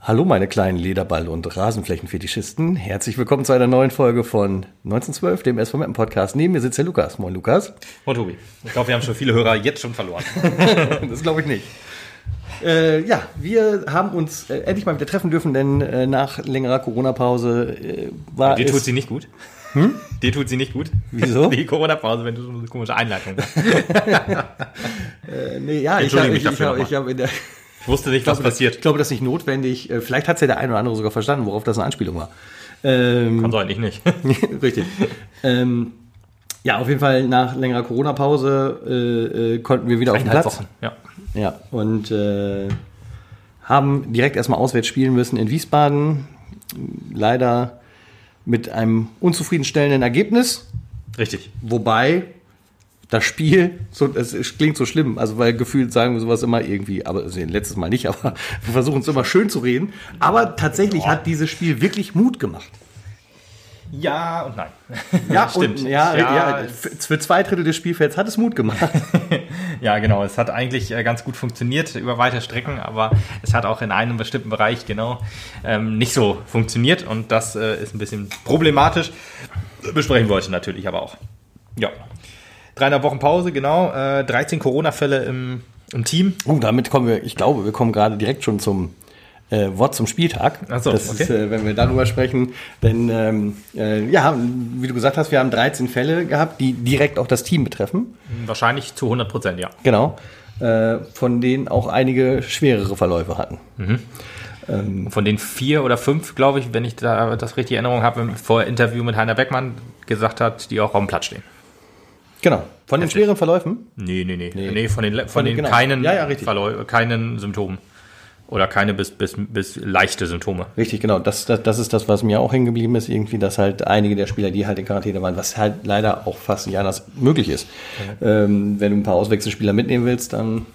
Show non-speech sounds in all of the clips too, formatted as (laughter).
Hallo meine kleinen Lederball- und Rasenflächenfetischisten. Herzlich willkommen zu einer neuen Folge von 1912, dem SV Mappen Podcast. Neben mir sitzt der Lukas. Moin Lukas. Moin Tobi. Ich glaube, wir haben schon viele Hörer jetzt schon verloren. das glaube ich nicht. Äh, ja, wir haben uns äh, endlich mal wieder treffen dürfen, denn äh, nach längerer Corona-Pause war Dir tut sie nicht gut. Hm? Dir tut sie nicht gut. Wieso? (laughs) Die Corona-Pause, wenn du so eine komische Einleitung hast. (laughs) Äh, nee, ja, ich, Entschuldige hab, mich ich, ich, hab, ich, hab in der, Ich wusste nicht, was glaube, das, passiert. ich glaube, das ist nicht notwendig. Äh, Vielleicht hat es ja der eine oder andere sogar verstanden, worauf das eine Anspielung war. Ähm, Kann sein, ich nicht. (laughs) Richtig. ähm, ja, auf jeden Fall nach längerer Corona-Pause äh, äh, konnten wir wieder auf den Platz. Wochen. Ja. Ja, und äh, haben direkt erstmal auswärts spielen müssen in Wiesbaden. Leider mit einem unzufriedenstellenden Ergebnis. Richtig. Wobei das Spiel, so, es, klingt so schlimm, also weil gefühlt sagen wir sowas immer irgendwie, aber also letztes Mal nicht, (laughs) aber wir versuchen es immer schön zu reden. Aber tatsächlich hat dieses Spiel wirklich Mut gemacht. Ja und nein. Ja, (laughs) Stimmt. Und, ja, Ja, ja, für zwei Drittel des Spielfelds hat es Mut gemacht. (laughs) Ja, genau. Es hat eigentlich äh, ganz gut funktioniert über weite Strecken, aber es hat auch in einem bestimmten Bereich genau ähm, nicht so funktioniert und das äh, ist ein bisschen problematisch. Besprechen wollte natürlich aber auch. Ja. Dreieinhalb Wochen Pause, genau. Äh, 13 Corona-Fälle im, im Team. Oh, damit kommen wir, ich glaube, wir kommen gerade direkt schon zum äh, Wort zum Spieltag. Ach so, das okay. ist, äh, wenn wir darüber sprechen. Denn ähm, äh, ja, wie du gesagt hast, wir haben 13 Fälle gehabt, die direkt auch das Team betreffen. Wahrscheinlich zu 100 Prozent, ja. Genau. Äh, von denen auch einige schwerere Verläufe hatten. Von den vier oder fünf, glaube ich, wenn ich da das richtig in Erinnerung habe, im Vorher-Interview mit Heiner Beckmann gesagt hat, die auch auf dem Platz stehen. Genau. Von den schweren Verläufen? Nee, nee, nee. Nee, von den, von Von- den genau. keinen, Ja, ja, keinen Symptomen. Oder keine bis, bis, bis leichte Symptome. Richtig, genau. Das, das, das ist das, was mir auch hängen geblieben ist, irgendwie, dass halt einige der Spieler, die halt in Quarantäne waren, was halt leider auch fast nicht anders möglich ist. Ähm, wenn du ein paar Auswechselspieler mitnehmen willst, dann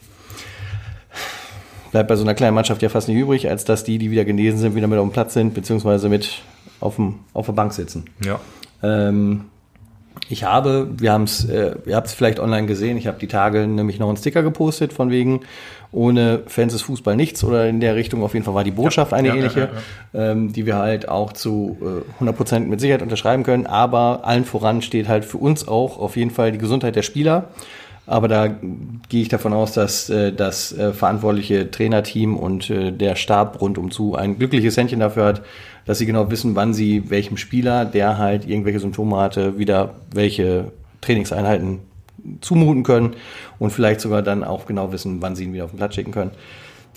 bleibt bei so einer kleinen Mannschaft ja fast nicht übrig, als dass die, die wieder genesen sind, wieder mit auf dem Platz sind, beziehungsweise mit auf, dem, auf der Bank sitzen. Ja. Ähm, ich habe, wir haben es, äh, ihr habt es vielleicht online gesehen, ich habe die Tage nämlich noch einen Sticker gepostet, von wegen, ohne Fans ist Fußball nichts oder in der Richtung, auf jeden Fall war die Botschaft eine ja, ähnliche, ja, Ähm, die wir halt auch zu äh, 100% mit Sicherheit unterschreiben können, aber allen voran steht halt für uns auch auf jeden Fall die Gesundheit der Spieler. Aber da gehe ich davon aus, dass äh, das äh, verantwortliche Trainerteam und äh, der Stab rundum zu ein glückliches Händchen dafür hat, dass sie genau wissen, wann sie welchem Spieler, der halt irgendwelche Symptome hatte, wieder welche Trainingseinheiten zumuten können und vielleicht sogar dann auch genau wissen, wann sie ihn wieder auf den Platz schicken können.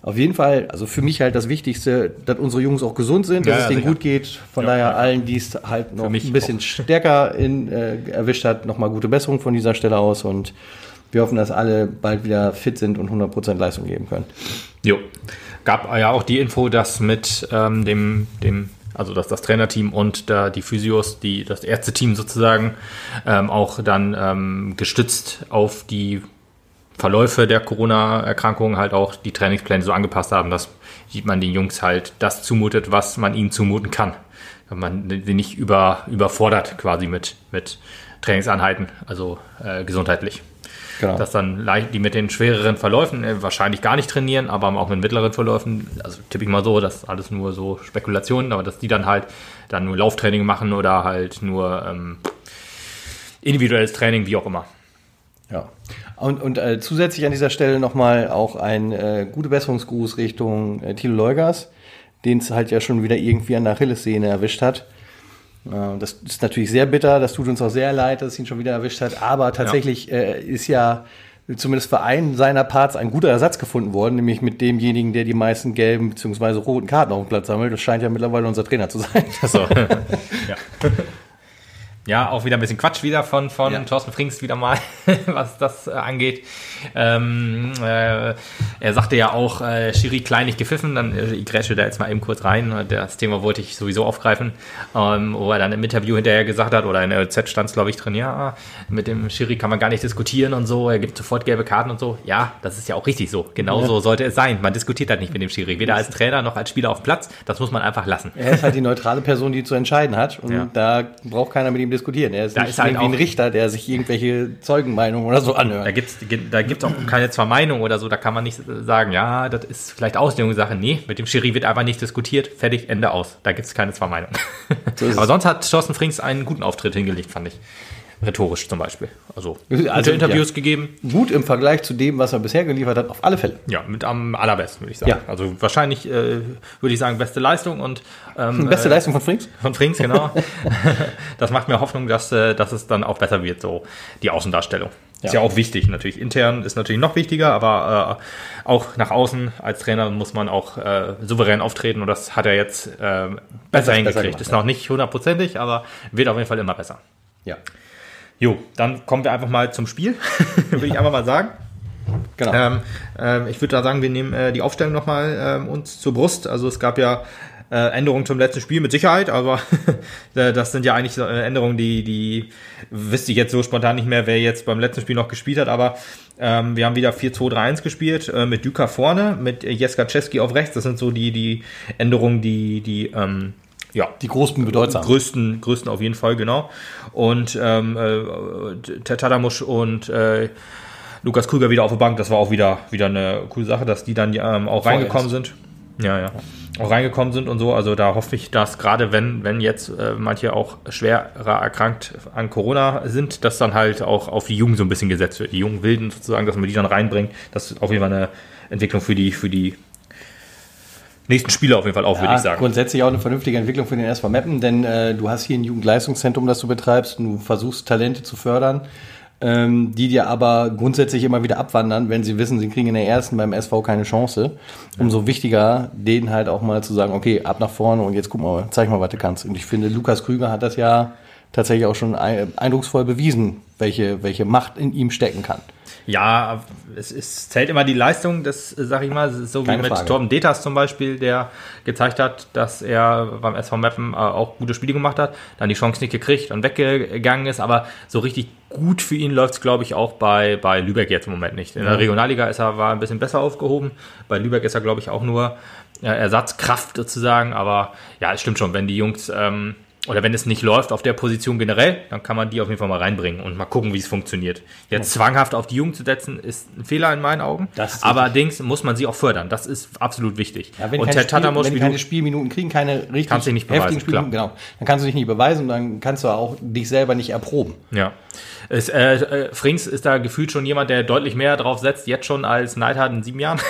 Auf jeden Fall, also für mich halt das Wichtigste, dass unsere Jungs auch gesund sind, dass Ja, es denen sicher. gut geht. Von Ja, daher allen, die es halt noch ein bisschen stärker in, äh, erwischt hat, nochmal gute Besserung von dieser Stelle aus und wir hoffen, dass alle bald wieder fit sind und 100% Leistung geben können. Jo. Gab ja auch die Info, dass mit ähm, dem, dem, also dass das Trainerteam und da die Physios, die, das Ärzteteam sozusagen, ähm, auch dann ähm, gestützt auf die Verläufe der Corona-Erkrankung halt auch die Trainingspläne so angepasst haben, dass man den Jungs halt das zumutet, was man ihnen zumuten kann. Dass man sie nicht über, überfordert quasi mit, mit Trainingseinheiten, also äh, gesundheitlich. Genau. Dass dann leicht, die mit den schwereren Verläufen äh, wahrscheinlich gar nicht trainieren, aber auch mit mittleren Verläufen, also tippe ich mal so, das ist alles nur so Spekulationen, aber dass die dann halt dann nur Lauftraining machen oder halt nur ähm, individuelles Training, wie auch immer. Ja. Und, und äh, zusätzlich an dieser Stelle nochmal auch ein äh, gute Besserungsgruß Richtung äh, Thilo Leugers, den es halt ja schon wieder irgendwie an der Achillessehne erwischt hat. Äh, das ist natürlich sehr bitter, das tut uns auch sehr leid, dass es ihn schon wieder erwischt hat, aber tatsächlich äh, ist ja zumindest für einen seiner Parts ein guter Ersatz gefunden worden, nämlich mit demjenigen, der die meisten gelben bzw. roten Karten auf dem Platz sammelt. Das scheint ja mittlerweile unser Trainer zu sein. So. (laughs) ja. Ja, auch wieder ein bisschen Quatsch wieder von, von Ja. Thorsten Frings wieder mal, (laughs) was das äh, angeht. Ähm, äh, er sagte ja auch, äh, Schiri klein nicht gepfiffen, dann äh, ich grätsche da jetzt mal eben kurz rein. Das Thema wollte ich sowieso aufgreifen, ähm, wo er dann im Interview hinterher gesagt hat, oder in der Z stand es, glaube ich, drin, ja, mit dem Schiri kann man gar nicht diskutieren und so, er gibt sofort gelbe Karten und so. Ja, das ist ja auch richtig so. Genau so sollte es sein. Man diskutiert halt nicht mit dem Schiri, weder als Trainer noch als Spieler auf dem Platz. Das muss man einfach lassen. Er ist halt die neutrale Person, die zu entscheiden hat. Und Ja. da braucht keiner mit ihm diskutieren. Diskutieren. Er ist Da ist halt irgendwie ein Richter, der sich irgendwelche Zeugenmeinungen oder so anhört. Da gibt's, da gibt's auch keine zwei Meinungen oder so. Da kann man nicht sagen, ja, das ist vielleicht Auslegungssache. Nee, mit dem Schiri wird einfach nicht diskutiert. Fertig, Ende aus. Da gibt's keine zwei Meinungen. So (laughs) Aber es. sonst hat Thorsten Frings einen guten Auftritt hingelegt, fand ich. Rhetorisch zum Beispiel. Also, Also, gute Interviews ja. gegeben. Gut im Vergleich zu dem, was er bisher geliefert hat, auf alle Fälle. Ja, mit am allerbesten, würde ich sagen. Ja. Also wahrscheinlich äh, würde ich sagen, beste Leistung und ähm, (laughs) Beste äh, Leistung von Frings? Von Frings, genau. (laughs) (laughs) das macht mir Hoffnung, dass, äh, dass es dann auch besser wird, so die Außendarstellung. Ist ja Ja. auch wichtig, natürlich. Intern ist natürlich noch wichtiger, aber äh, auch nach außen als Trainer muss man auch äh, souverän auftreten und das hat er jetzt äh, besser besser hingekriegt. gemacht, ist ja. noch nicht hundertprozentig, aber wird auf jeden Fall immer besser. Ja. Jo, dann kommen wir einfach mal zum Spiel, (laughs) würde ich einfach mal sagen. Genau. Ähm, ähm, ich würde da sagen, wir nehmen äh, die Aufstellung nochmal ähm, uns zur Brust. Also es gab ja äh, Änderungen zum letzten Spiel mit Sicherheit, aber (laughs) äh, das sind ja eigentlich äh, Änderungen, die, die wüsste ich jetzt so spontan nicht mehr, wer jetzt beim letzten Spiel noch gespielt hat, aber ähm, wir haben wieder 4-2-3-1 gespielt, äh, mit Düker vorne, mit Jeska Czeski auf rechts. Das sind so die, die Änderungen, die, die ähm, ja, Die großen bedeutsam. größten, größten auf jeden Fall, genau. Und ähm, äh, Tadamusch und äh, Lukas Krüger wieder auf der Bank, das war auch wieder, wieder eine coole Sache, dass die dann ähm, auch reingekommen sind. Ja, ja. Auch reingekommen sind und so. Also da hoffe ich, dass gerade wenn, wenn jetzt äh, manche auch schwerer erkrankt an Corona sind, dass dann halt auch auf die Jungen so ein bisschen gesetzt wird. Die jungen Wilden sozusagen, dass man die dann reinbringt. Das ist auf jeden Fall eine Entwicklung für die, für die nächsten Spiele auf jeden Fall auch, würde Ja, ich sagen. grundsätzlich auch eine vernünftige Entwicklung für den SV Meppen, denn äh, du hast hier ein Jugendleistungszentrum, das du betreibst und du versuchst Talente zu fördern, ähm, die dir aber grundsätzlich immer wieder abwandern, wenn sie wissen, sie kriegen in der ersten beim SV keine Chance. Umso wichtiger, denen halt auch mal zu sagen, okay, ab nach vorne und jetzt guck mal, zeig mal, was du kannst. Und ich finde, Lukas Krüger hat das ja tatsächlich auch schon ein- eindrucksvoll bewiesen, welche, welche Macht in ihm stecken kann. Ja, es, es zählt immer die Leistung, das sag ich mal, so Keine wie mit Frage. Torben Detas zum Beispiel, der gezeigt hat, dass er beim SV Meppen äh, auch gute Spiele gemacht hat, dann die Chance nicht gekriegt und weggegangen ist, aber so richtig gut für ihn läuft es, glaube ich, auch bei, bei Lübeck jetzt im Moment nicht. In der Regionalliga ist er, war ein bisschen besser aufgehoben, bei Lübeck ist er, glaube ich, auch nur äh, Ersatzkraft sozusagen, aber ja, es stimmt schon, wenn die Jungs ähm, oder wenn es nicht läuft auf der Position generell, dann kann man die auf jeden Fall mal reinbringen und mal gucken, wie es funktioniert. Jetzt zwanghaft auf die Jungen zu setzen, ist ein Fehler in meinen Augen. Allerdings muss man sie auch fördern. Das ist absolut wichtig. Ja, wenn und Spiel, Tatamosch, wenn die keine du, Spielminuten kriegen, keine richtig Kannst dich nicht beweisen, Spielminuten, genau. Dann kannst du dich nicht beweisen und dann kannst du auch dich selber nicht erproben. ja. Es, äh, äh, Frings ist da gefühlt schon jemand, der deutlich mehr drauf setzt, jetzt schon als Neidhardt in sieben Jahren.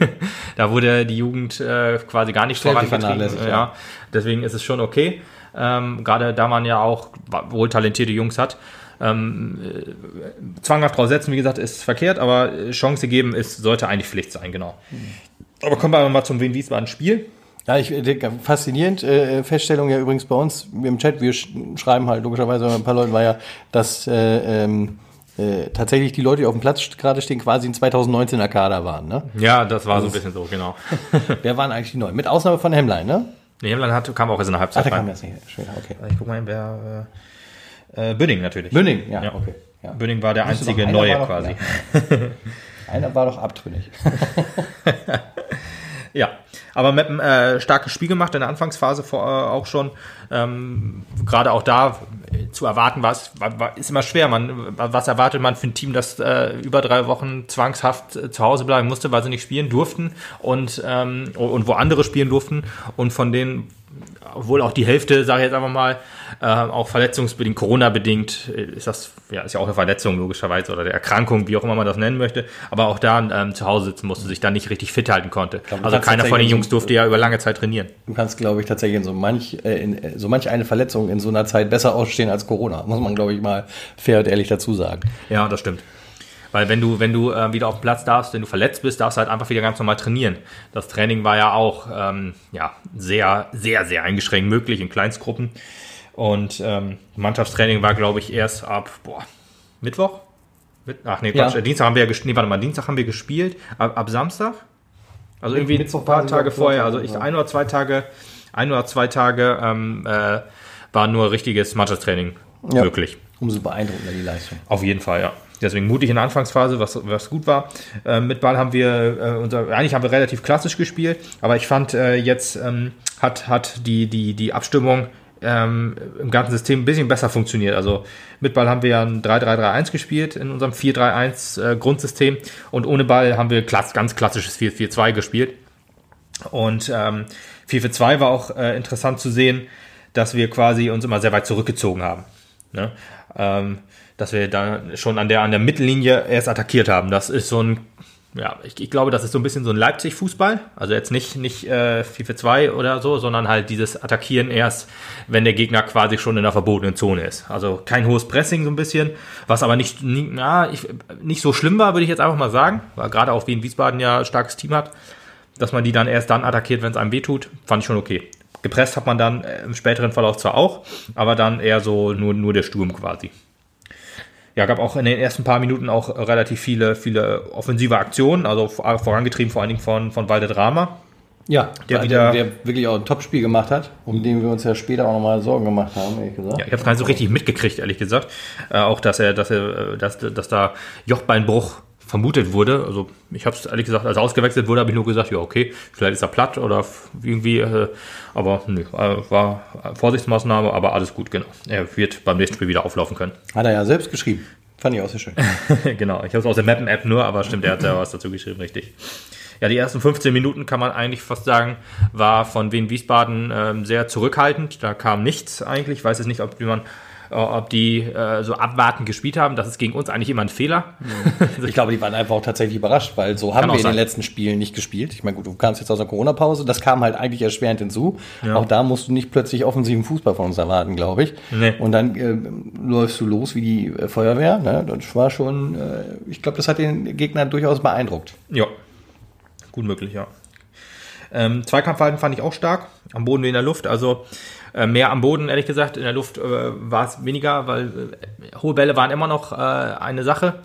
(laughs) da wurde die Jugend äh, quasi gar nicht vorangetrieben. Ja. ja. Deswegen ist es schon okay. Ähm, Gerade da man ja auch wohl talentierte Jungs hat. Ähm, äh, zwanghaft drauf setzen, wie gesagt, ist verkehrt, aber äh, Chance geben ist, sollte eigentlich Pflicht sein, genau. Aber kommen wir aber mal zum Wien Wiesbaden Spiel. Ja, ich denke, faszinierend. Äh, Feststellung ja übrigens bei uns im Chat, wir sch schreiben halt logischerweise ein paar Leuten war ja, dass äh, ähm, äh, tatsächlich die Leute, die auf dem Platz gerade stehen, quasi ein 2019er Kader waren. Ne? Ja, das war so ein bisschen so, genau. (laughs) Wer waren eigentlich die Neuen? Mit Ausnahme von Hemlein, ne? Nee, Hemland hat, kam auch erst in der Ach, Halbzeit der kam rein. jetzt nicht. Schön, okay. Ich guck mal, wer. Äh, äh, Bünding natürlich. Bünding, ja, Ja. okay. Ja. Bünding war der einzige doch, Neue doch- quasi. (laughs) Einer war doch abtrünnig. (laughs) Ja, aber Meppen äh, starkes Spiel gemacht in der Anfangsphase vor, äh, auch schon. Ähm, Gerade auch da äh, zu erwarten war, war ist immer schwer. Man, was erwartet man für ein Team, das äh, über drei Wochen zwangshaft äh, zu Hause bleiben musste, weil sie nicht spielen durften und, ähm, und wo andere spielen durften und von denen obwohl auch die Hälfte, sage ich jetzt einfach mal, äh, auch verletzungsbedingt, Corona-bedingt, äh, ist das, ja, ist ja auch eine Verletzung logischerweise oder eine Erkrankung, wie auch immer man das nennen möchte, aber auch da ähm, zu Hause sitzen musste, sich da nicht richtig fit halten konnte. glaub, also keiner von den Jungs durfte ja über lange Zeit trainieren. Du kannst, glaube ich, tatsächlich in so manch, äh, in äh, so manch eine Verletzung in so einer Zeit besser ausstehen als Corona. Muss man, glaube ich, mal fair und ehrlich dazu sagen. Ja, das stimmt. Weil wenn du, wenn du äh, wieder auf dem Platz darfst, wenn du verletzt bist, darfst du halt einfach wieder ganz normal trainieren. Das Training war ja auch ähm, ja, sehr, sehr, sehr eingeschränkt möglich in Kleinstgruppen. Und ähm, Mannschaftstraining war, glaube ich, erst ab boah, Mittwoch? Mit, ach nee, Quatsch, Ja. äh, Dienstag haben wir ja gespielt. Nee, warte mal, Dienstag haben wir gespielt. Ab, ab Samstag? Also irgendwie Mittwoch ein paar Tage vorher. Also ich ein oder zwei Tage, ein oder zwei Tage ähm, äh, war nur richtiges Mannschaftstraining Ja. möglich. Umso beeindruckender die Leistung. Auf jeden Fall, ja. Deswegen mutig in der Anfangsphase, was, was gut war. Äh, mit Ball haben wir, äh, unser, eigentlich haben wir relativ klassisch gespielt, aber ich fand äh, jetzt ähm, hat, hat die, die, die Abstimmung ähm, im ganzen System ein bisschen besser funktioniert. Also mit Ball haben wir ja ein 3-3-3-1 gespielt in unserem 4-3-1 äh, Grundsystem und ohne Ball haben wir klass ganz klassisches 4-4-2 gespielt. Und ähm, 4-4-2 war auch äh, interessant zu sehen, dass wir quasi uns immer sehr weit zurückgezogen haben. Ne? Ähm, dass wir da schon an der, an der Mittellinie erst attackiert haben. Das ist so ein ja, ich, ich, glaube, das ist so ein bisschen so ein Leipzig-Fußball. Also jetzt nicht, nicht äh, 4 für 2 oder so, sondern halt dieses Attackieren erst, wenn der Gegner quasi schon in der verbotenen Zone ist. Also kein hohes Pressing so ein bisschen, was aber nicht, nie, na, ich, nicht so schlimm war, würde ich jetzt einfach mal sagen, weil gerade auch wie in Wiesbaden ja ein starkes Team hat, dass man die dann erst dann attackiert, wenn es einem wehtut, fand ich schon okay. Gepresst hat man dann äh, im späteren Verlauf zwar auch, aber dann eher so nur, nur der Sturm quasi ja, gab auch in den ersten paar Minuten auch relativ viele, viele offensive Aktionen, also vorangetrieben vor allen Dingen von, von Drama. Ja, der, wieder, der wirklich auch ein Topspiel gemacht hat, um den wir uns ja später auch nochmal Sorgen gemacht haben, ehrlich gesagt. Ja, ich habe es gar nicht so richtig mitgekriegt, ehrlich gesagt. Äh, auch, dass er, dass er, äh, dass, dass da Jochbeinbruch vermutet wurde. Also ich habe es ehrlich gesagt, als er ausgewechselt wurde, habe ich nur gesagt, ja okay, vielleicht ist er platt oder irgendwie, äh, aber nö, äh, war Vorsichtsmaßnahme, aber alles gut, genau. Er wird beim nächsten Spiel wieder auflaufen können. Hat er ja selbst geschrieben. Fand ich auch sehr schön. (laughs) genau, ich habe es aus der Mappen-App nur, aber stimmt, er hat ja was dazu geschrieben, richtig. Ja, die ersten 15 Minuten kann man eigentlich fast sagen, war von Wien Wiesbaden ähm, sehr zurückhaltend. Da kam nichts eigentlich. Ich weiß jetzt nicht, ob man äh, ob die äh, so abwartend gespielt haben. Das ist gegen uns eigentlich immer ein Fehler. (laughs) ich glaube, die waren einfach auch tatsächlich überrascht, weil so haben wir in den letzten Spielen nicht gespielt. Ich meine, gut, du kamst jetzt aus der Corona-Pause, das kam halt eigentlich erschwerend hinzu. Ja. Auch da musst du nicht plötzlich offensiven Fußball von uns erwarten, glaube ich. Nee. Und dann äh, läufst du los wie die äh, Feuerwehr. Ne? Das war schon, äh, ich glaube, das hat den Gegner durchaus beeindruckt. Ja, gut möglich, ja. Ähm, Zweikampfverhalten fand ich auch stark, am Boden wie in der Luft. Also äh, mehr am Boden, ehrlich gesagt. In der Luft äh, war es weniger, weil äh, hohe Bälle waren immer noch äh, eine Sache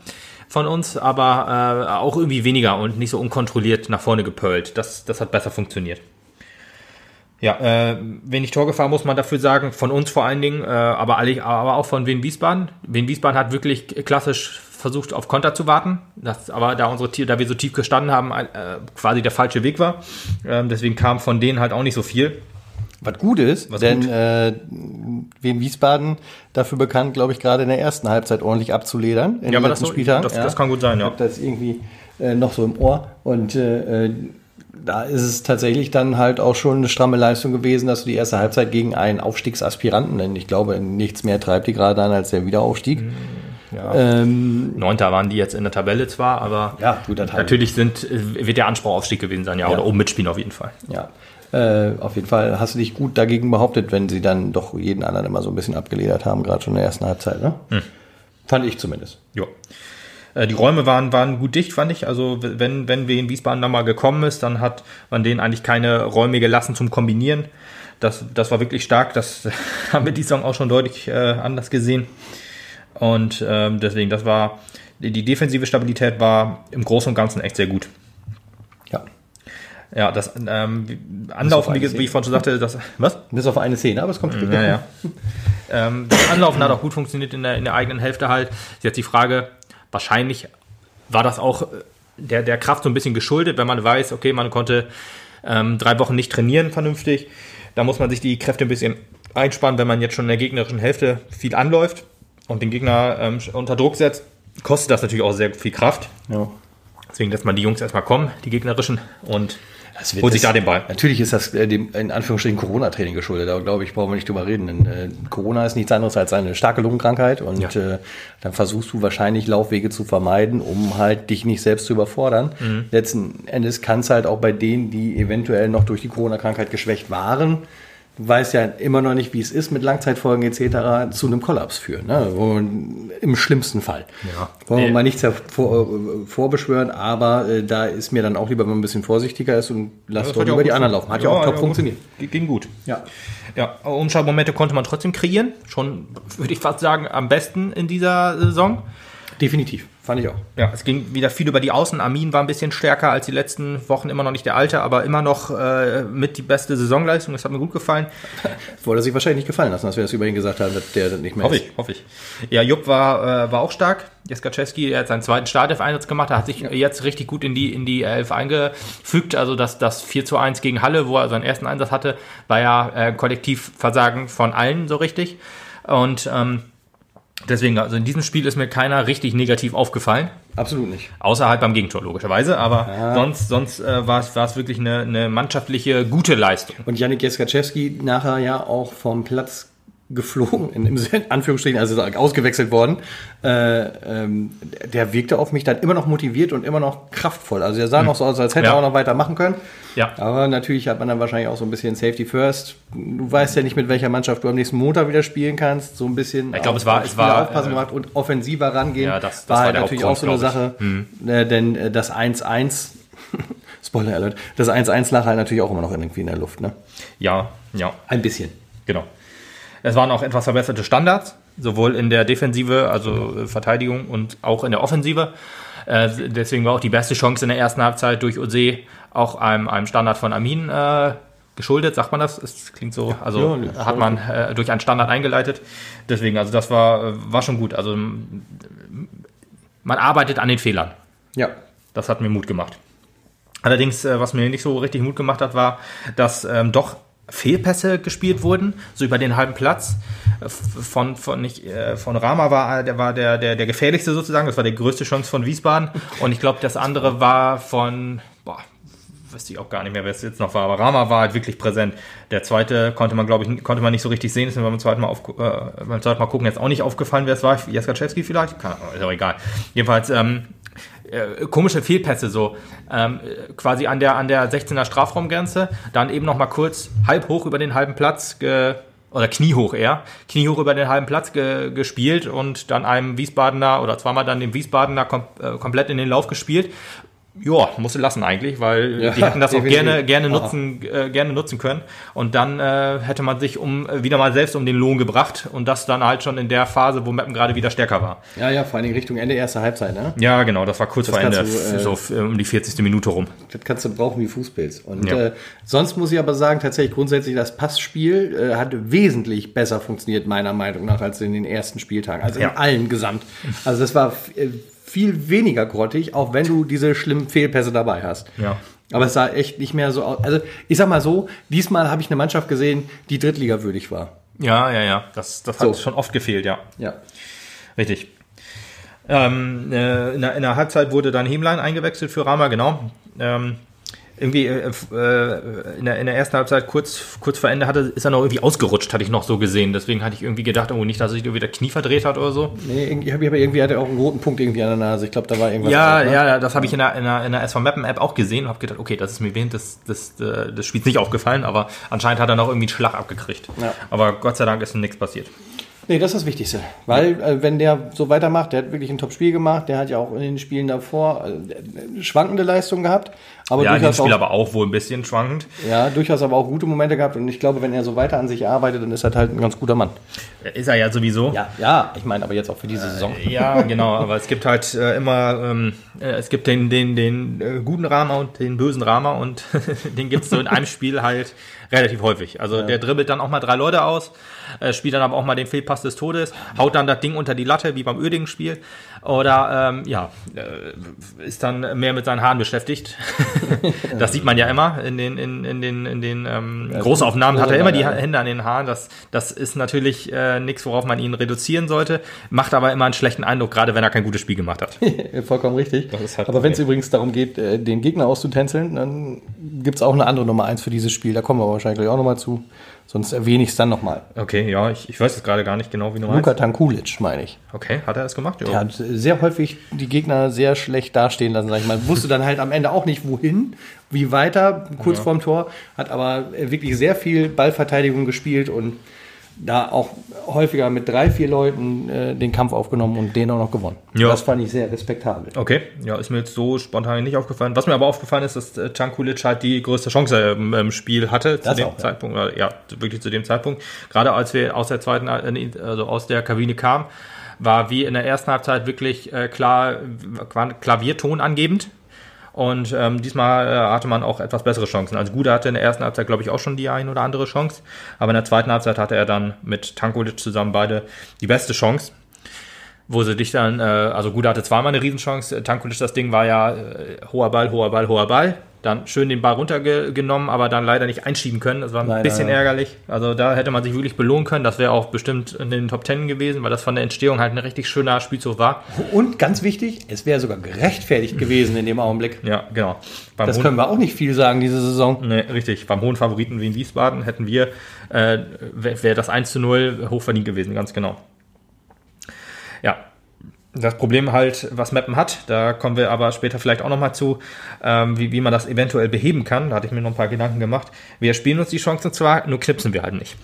von uns, aber auch irgendwie weniger und nicht so unkontrolliert nach vorne gepölt. Das, das hat besser funktioniert. Ja, äh, wenig Torgefahr muss man dafür sagen, von uns vor allen Dingen, äh, aber, alle, aber auch von Wien Wiesbaden. Wien Wiesbaden hat wirklich klassisch versucht, auf Konter zu warten, das aber da unsere da wir so tief gestanden haben, äh, quasi der falsche Weg war. Ähm, deswegen kam von denen halt auch nicht so viel. Was gut ist, Was denn gut. Äh, Wien Wiesbaden dafür bekannt, glaube ich, gerade in der ersten Halbzeit ordentlich abzuledern. In ja, aber das, so, das, ja. das, kann gut sein, ja. Ich habe das irgendwie äh, noch so im Ohr und äh, äh, da ist es tatsächlich dann halt auch schon eine stramme Leistung gewesen, dass du die erste Halbzeit gegen einen Aufstiegsaspiranten, denn ich glaube, nichts mehr treibt die gerade an als der Wiederaufstieg. Hm, ja. Ähm, Neunter waren die jetzt in der Tabelle zwar, aber ja, natürlich sind, wird der Anspruch Aufstieg gewesen sein, ja, ja. oder oben mitspielen auf jeden Fall. Ja. Äh, auf jeden Fall hast du dich gut dagegen behauptet, wenn sie dann doch jeden anderen immer so ein bisschen abgeledert haben, gerade schon in der ersten Halbzeit. Ne? Hm. Fand ich zumindest. Ja. Äh, die Räume waren, waren gut dicht, fand ich. Also wenn, wenn wir in Wiesbaden dann mal gekommen ist, dann hat man denen eigentlich keine Räume gelassen zum Kombinieren. Das, das war wirklich stark. Das (laughs) haben wir die Saison auch schon deutlich äh, anders gesehen. Und ähm, deswegen, das war, die, die defensive Stabilität war im Großen und Ganzen echt sehr gut. Ja, das ähm, Anlaufen, wie, wie, ich vorhin schon sagte, das. Was? Bis auf eine Szene, aber es kommt später. Ja, ja. (laughs) ähm, das Anlaufen hat auch gut funktioniert in der, in der eigenen Hälfte halt. Jetzt die Frage, wahrscheinlich war das auch äh, der, der Kraft so ein bisschen geschuldet, wenn man weiß, okay, man konnte ähm, drei Wochen nicht trainieren vernünftig. Da muss man sich die Kräfte ein bisschen einspannen, wenn man jetzt schon in der gegnerischen Hälfte viel anläuft und den Gegner ähm, unter Druck setzt, kostet das natürlich auch sehr viel Kraft. Ja. Deswegen lässt man die Jungs erstmal kommen, die gegnerischen, und das wird, Holt sich da den Ball. Natürlich ist das äh, dem, in Anführungsstrichen Corona-Training geschuldet. Da glaube ich, brauchen wir nicht drüber reden. Denn, äh, Corona ist nichts anderes als eine starke Lungenkrankheit und ja. äh, dann versuchst du wahrscheinlich Laufwege zu vermeiden, um halt dich nicht selbst zu überfordern. Mhm. Letzten Endes kann es halt auch bei denen, die eventuell noch durch die Corona-Krankheit geschwächt waren, du weißt ja immer noch nicht, wie es ist mit Langzeitfolgen etc. zu einem Kollaps führen. Ne? Und Im schlimmsten Fall. Ja. Wollen wir mal nichts vor, äh, vorbeschwören, aber äh, da ist mir dann auch lieber, wenn man ein bisschen vorsichtiger ist und lasst ja, doch über die anderen laufen. Hat ja, ja auch top funktioniert. Ging gut. Ja. Ja, Umschaltmomente konnte man trotzdem kreieren. Schon, würde ich fast sagen, am besten in dieser Saison. Definitiv. Fand ich auch. Ja, es ging wieder viel über die Außen. Armin war ein bisschen stärker als die letzten Wochen, immer noch nicht der Alte, aber immer noch äh, mit die beste Saisonleistung. Das hat mir gut gefallen. (laughs) Wollte sich wahrscheinlich nicht gefallen lassen, dass wir das über ihn gesagt haben, dass der nicht mehr Hoffe ist. ich, hoffe ich. Ja, Jupp war, äh, war auch stark. Jeskaczewski, er hat seinen zweiten Startelf-Einsatz gemacht. Er hat sich jetzt richtig gut in die, in die Elf eingefügt. Also das, das 4 zu 1 gegen Halle, wo er seinen ersten Einsatz hatte, war ja äh, Kollektivversagen von allen so richtig. Und ähm, deswegen, also in diesem Spiel ist mir keiner richtig negativ aufgefallen. Absolut nicht. Außer halt beim Gegentor, logischerweise. Aber sonst, sonst äh, war es war es wirklich eine, eine mannschaftliche gute Leistung. Und Janik Jeskaczewski nachher ja auch vom Platz geflogen, in, in (laughs) Anführungsstrichen, also ausgewechselt worden. Äh, ähm, der wirkte auf mich dann immer noch motiviert und immer noch kraftvoll. Also er sah noch so aus, als hätte Ja. er auch noch weiter machen können. Ja. Aber natürlich hat man dann wahrscheinlich auch so ein bisschen Safety First. Du weißt ja nicht, mit welcher Mannschaft du am nächsten Montag wieder spielen kannst. So ein bisschen Ich glaube, es war- es war, aufpassen äh, gemacht und offensiver rangehen. Ja, das- das war halt natürlich auch so eine Sache. Äh, denn äh, das 1-1, (laughs) Spoiler Alert, das 1-1 lag halt natürlich auch immer noch irgendwie in der Luft. Ne? Ja, ja. Ein bisschen. Genau. Es waren auch etwas verbesserte Standards, sowohl in der Defensive, also äh, Verteidigung und auch in der Offensive. Äh, deswegen war auch die beste Chance in der ersten Halbzeit durch Ose auch einem, einem Standard von Amin äh, geschuldet, sagt man das? Es klingt so, also Ja, ja, hat man äh, durch einen Standard eingeleitet. Deswegen, also das war, äh, war schon gut. Also man arbeitet an den Fehlern. Ja. Das hat mir Mut gemacht. Allerdings, äh, was mir nicht so richtig Mut gemacht hat, war, dass ähm, doch Fehlpässe gespielt wurden, so über den halben Platz. Äh, Von, von, nicht, äh, von Rama war der, war der, der, der gefährlichste sozusagen, das war die größte Chance von Wiesbaden. Und ich glaube, das andere war von, boah, wüsste ich auch gar nicht mehr, wer es jetzt noch war, aber Rama war halt wirklich präsent. Der zweite konnte man, glaube ich, konnte man nicht so richtig sehen, ist mir beim zweiten Mal, auf, äh, beim zweiten Mal gucken jetzt auch nicht aufgefallen, wer es war. Jeskaczewski vielleicht? Ahnung, ist auch egal. Jedenfalls, ähm, äh, komische Fehlpässe so ähm, äh, quasi an der an der 16er Strafraumgrenze dann eben noch mal kurz halb hoch über den halben Platz ge oder kniehoch eher, kniehoch über den halben Platz ge, gespielt und dann einem Wiesbadener oder zweimal dann dem Wiesbadener kom äh, komplett in den Lauf gespielt. Ja, musste lassen eigentlich, weil Ja, die hätten das auch definitiv. gerne gerne Aha. nutzen äh, gerne nutzen können und dann äh, hätte man sich um äh, wieder mal selbst um den Lohn gebracht und das dann halt schon in der Phase, wo Meppen gerade wieder stärker war. Ja, ja, vor allen Dingen Richtung Ende erster Halbzeit, ne? Ja, genau, das war kurz Das vor Ende, du, äh, so f- um die 40. Minute rum. Das kannst du brauchen wie Fußpilz. Und Ja. äh, sonst muss ich aber sagen, tatsächlich grundsätzlich das Passspiel äh, hat wesentlich besser funktioniert, meiner Meinung nach, als in den ersten Spieltagen. Also Ja. in allen gesamt. Also das war äh, viel weniger grottig, auch wenn du diese schlimmen Fehlpässe dabei hast. Ja. Aber es sah echt nicht mehr so aus. Also ich sag mal so, diesmal habe ich eine Mannschaft gesehen, die Drittliga-würdig war. Ja, ja, ja. Das, das hat So. schon oft gefehlt, ja. Ja. Richtig. Ähm, äh, in, der, in der Halbzeit wurde dann Hemlein eingewechselt für Rama, genau. Ähm, irgendwie äh, äh, in, der, in der ersten Halbzeit kurz, kurz vor Ende hatte, ist er noch irgendwie ausgerutscht, hatte ich noch so gesehen. Deswegen hatte ich irgendwie gedacht, oh, nicht, dass er sich irgendwie der Knie verdreht hat oder so. Nee, irgendwie, aber irgendwie hatte er auch einen roten Punkt irgendwie an der Nase. Ich glaube, da war irgendwas. Ja, dran, ne? ja, das habe ich in der, in der, in der SV Mappen App auch gesehen und habe gedacht, okay, das ist mir während des, des, äh, des Spiels nicht aufgefallen, aber anscheinend hat er noch irgendwie einen Schlag abgekriegt. Ja. Aber Gott sei Dank ist nichts passiert. Nee, das ist das Wichtigste. Weil, äh, wenn der so weitermacht, der hat wirklich ein Top-Spiel gemacht, der hat ja auch in den Spielen davor äh, schwankende Leistungen gehabt, aber Ja, in durchaus, Spiel auch, aber auch wohl ein bisschen schwankend. ja, durchaus aber auch gute Momente gehabt und ich glaube, wenn er so weiter an sich arbeitet, dann ist er halt ein ganz guter Mann. Ist er ja sowieso. Ja, ja, ich meine aber jetzt auch für diese Saison. Ja, (laughs) genau, aber es gibt halt äh, immer, ähm, äh, es gibt den, den, den äh, guten Rama und den bösen Rama und (laughs) den gibt's so in einem (laughs) Spiel halt relativ häufig. Also der dribbelt dann auch mal drei Leute aus, äh, spielt dann aber auch mal den Fehlpass des Todes, haut dann das Ding unter die Latte, wie beim Uerdingen-Spiel. Oder ähm, ja, äh, ist dann mehr mit seinen Haaren beschäftigt. (laughs) das sieht man ja immer in den, in, in den, in den ähm, Großaufnahmen, hat er immer die. Hände an den Haaren. Das, das ist natürlich äh, nichts, worauf man ihn reduzieren sollte, macht aber immer einen schlechten Eindruck, gerade wenn er kein gutes Spiel gemacht hat. (laughs) Vollkommen richtig. Halt aber wenn es übrigens darum geht, äh, den Gegner auszutänzeln, dann gibt's auch eine andere Nummer eins für dieses Spiel. Da kommen wir wahrscheinlich auch nochmal zu. Sonst erwähne ich es dann nochmal. Okay, ja, ich, ich weiß jetzt gerade gar nicht genau, wie du Luka meinst. Tankulic, meine ich. Okay, hat er das gemacht? Ja. Der hat sehr häufig die Gegner sehr schlecht dastehen lassen, sag ich mal. Wusste dann halt am Ende auch nicht, wohin, wie weiter, kurz vorm Tor, hat aber wirklich sehr viel Ballverteidigung gespielt und da auch häufiger mit drei, vier Leuten äh, den Kampf aufgenommen und den auch noch gewonnen. Ja. Das fand ich sehr respektabel. Okay, ja, ist mir jetzt so spontan nicht aufgefallen. Was mir aber aufgefallen ist, dass äh, Cankulic halt die größte Chance im, im Spiel hatte zu Das dem auch, ja. Zeitpunkt, oder, ja, wirklich zu dem Zeitpunkt. Gerade als wir aus der zweiten, äh, also aus der Kabine kamen, war wie in der ersten Halbzeit wirklich äh, klar, Klavierton angebend. Und ähm, diesmal äh, hatte man auch etwas bessere Chancen. Also Guda hatte in der ersten Halbzeit, glaube ich, auch schon die ein oder andere Chance. Aber in der zweiten Halbzeit hatte er dann mit Tankulic zusammen beide die beste Chance wo sie dich dann, äh, also Guda hatte zweimal eine Riesenchance, Tankulic, das Ding war ja äh, hoher Ball, hoher Ball, hoher Ball, dann schön den Ball runtergenommen, aber dann leider nicht einschieben können, das war ein leider, bisschen ja. ärgerlich, also da hätte man sich wirklich belohnen können, das wäre auch bestimmt in den Top Ten gewesen, weil das von der Entstehung halt ein richtig schöner Spielzug war. Und ganz wichtig, es wäre sogar gerechtfertigt gewesen in dem Augenblick. Ja, genau. Beim das können wir auch nicht viel sagen diese Saison. Nee, richtig. Beim hohen Favoriten wie in Wiesbaden hätten wir, äh, wäre das 1 zu 0 hochverdient gewesen, ganz genau. Ja, das Problem halt, was Mappen hat, da kommen wir aber später vielleicht auch nochmal zu, ähm, wie, wie man das eventuell beheben kann. Da hatte ich mir noch ein paar Gedanken gemacht. Wir spielen uns die Chancen zwar, nur knipsen wir halt nicht.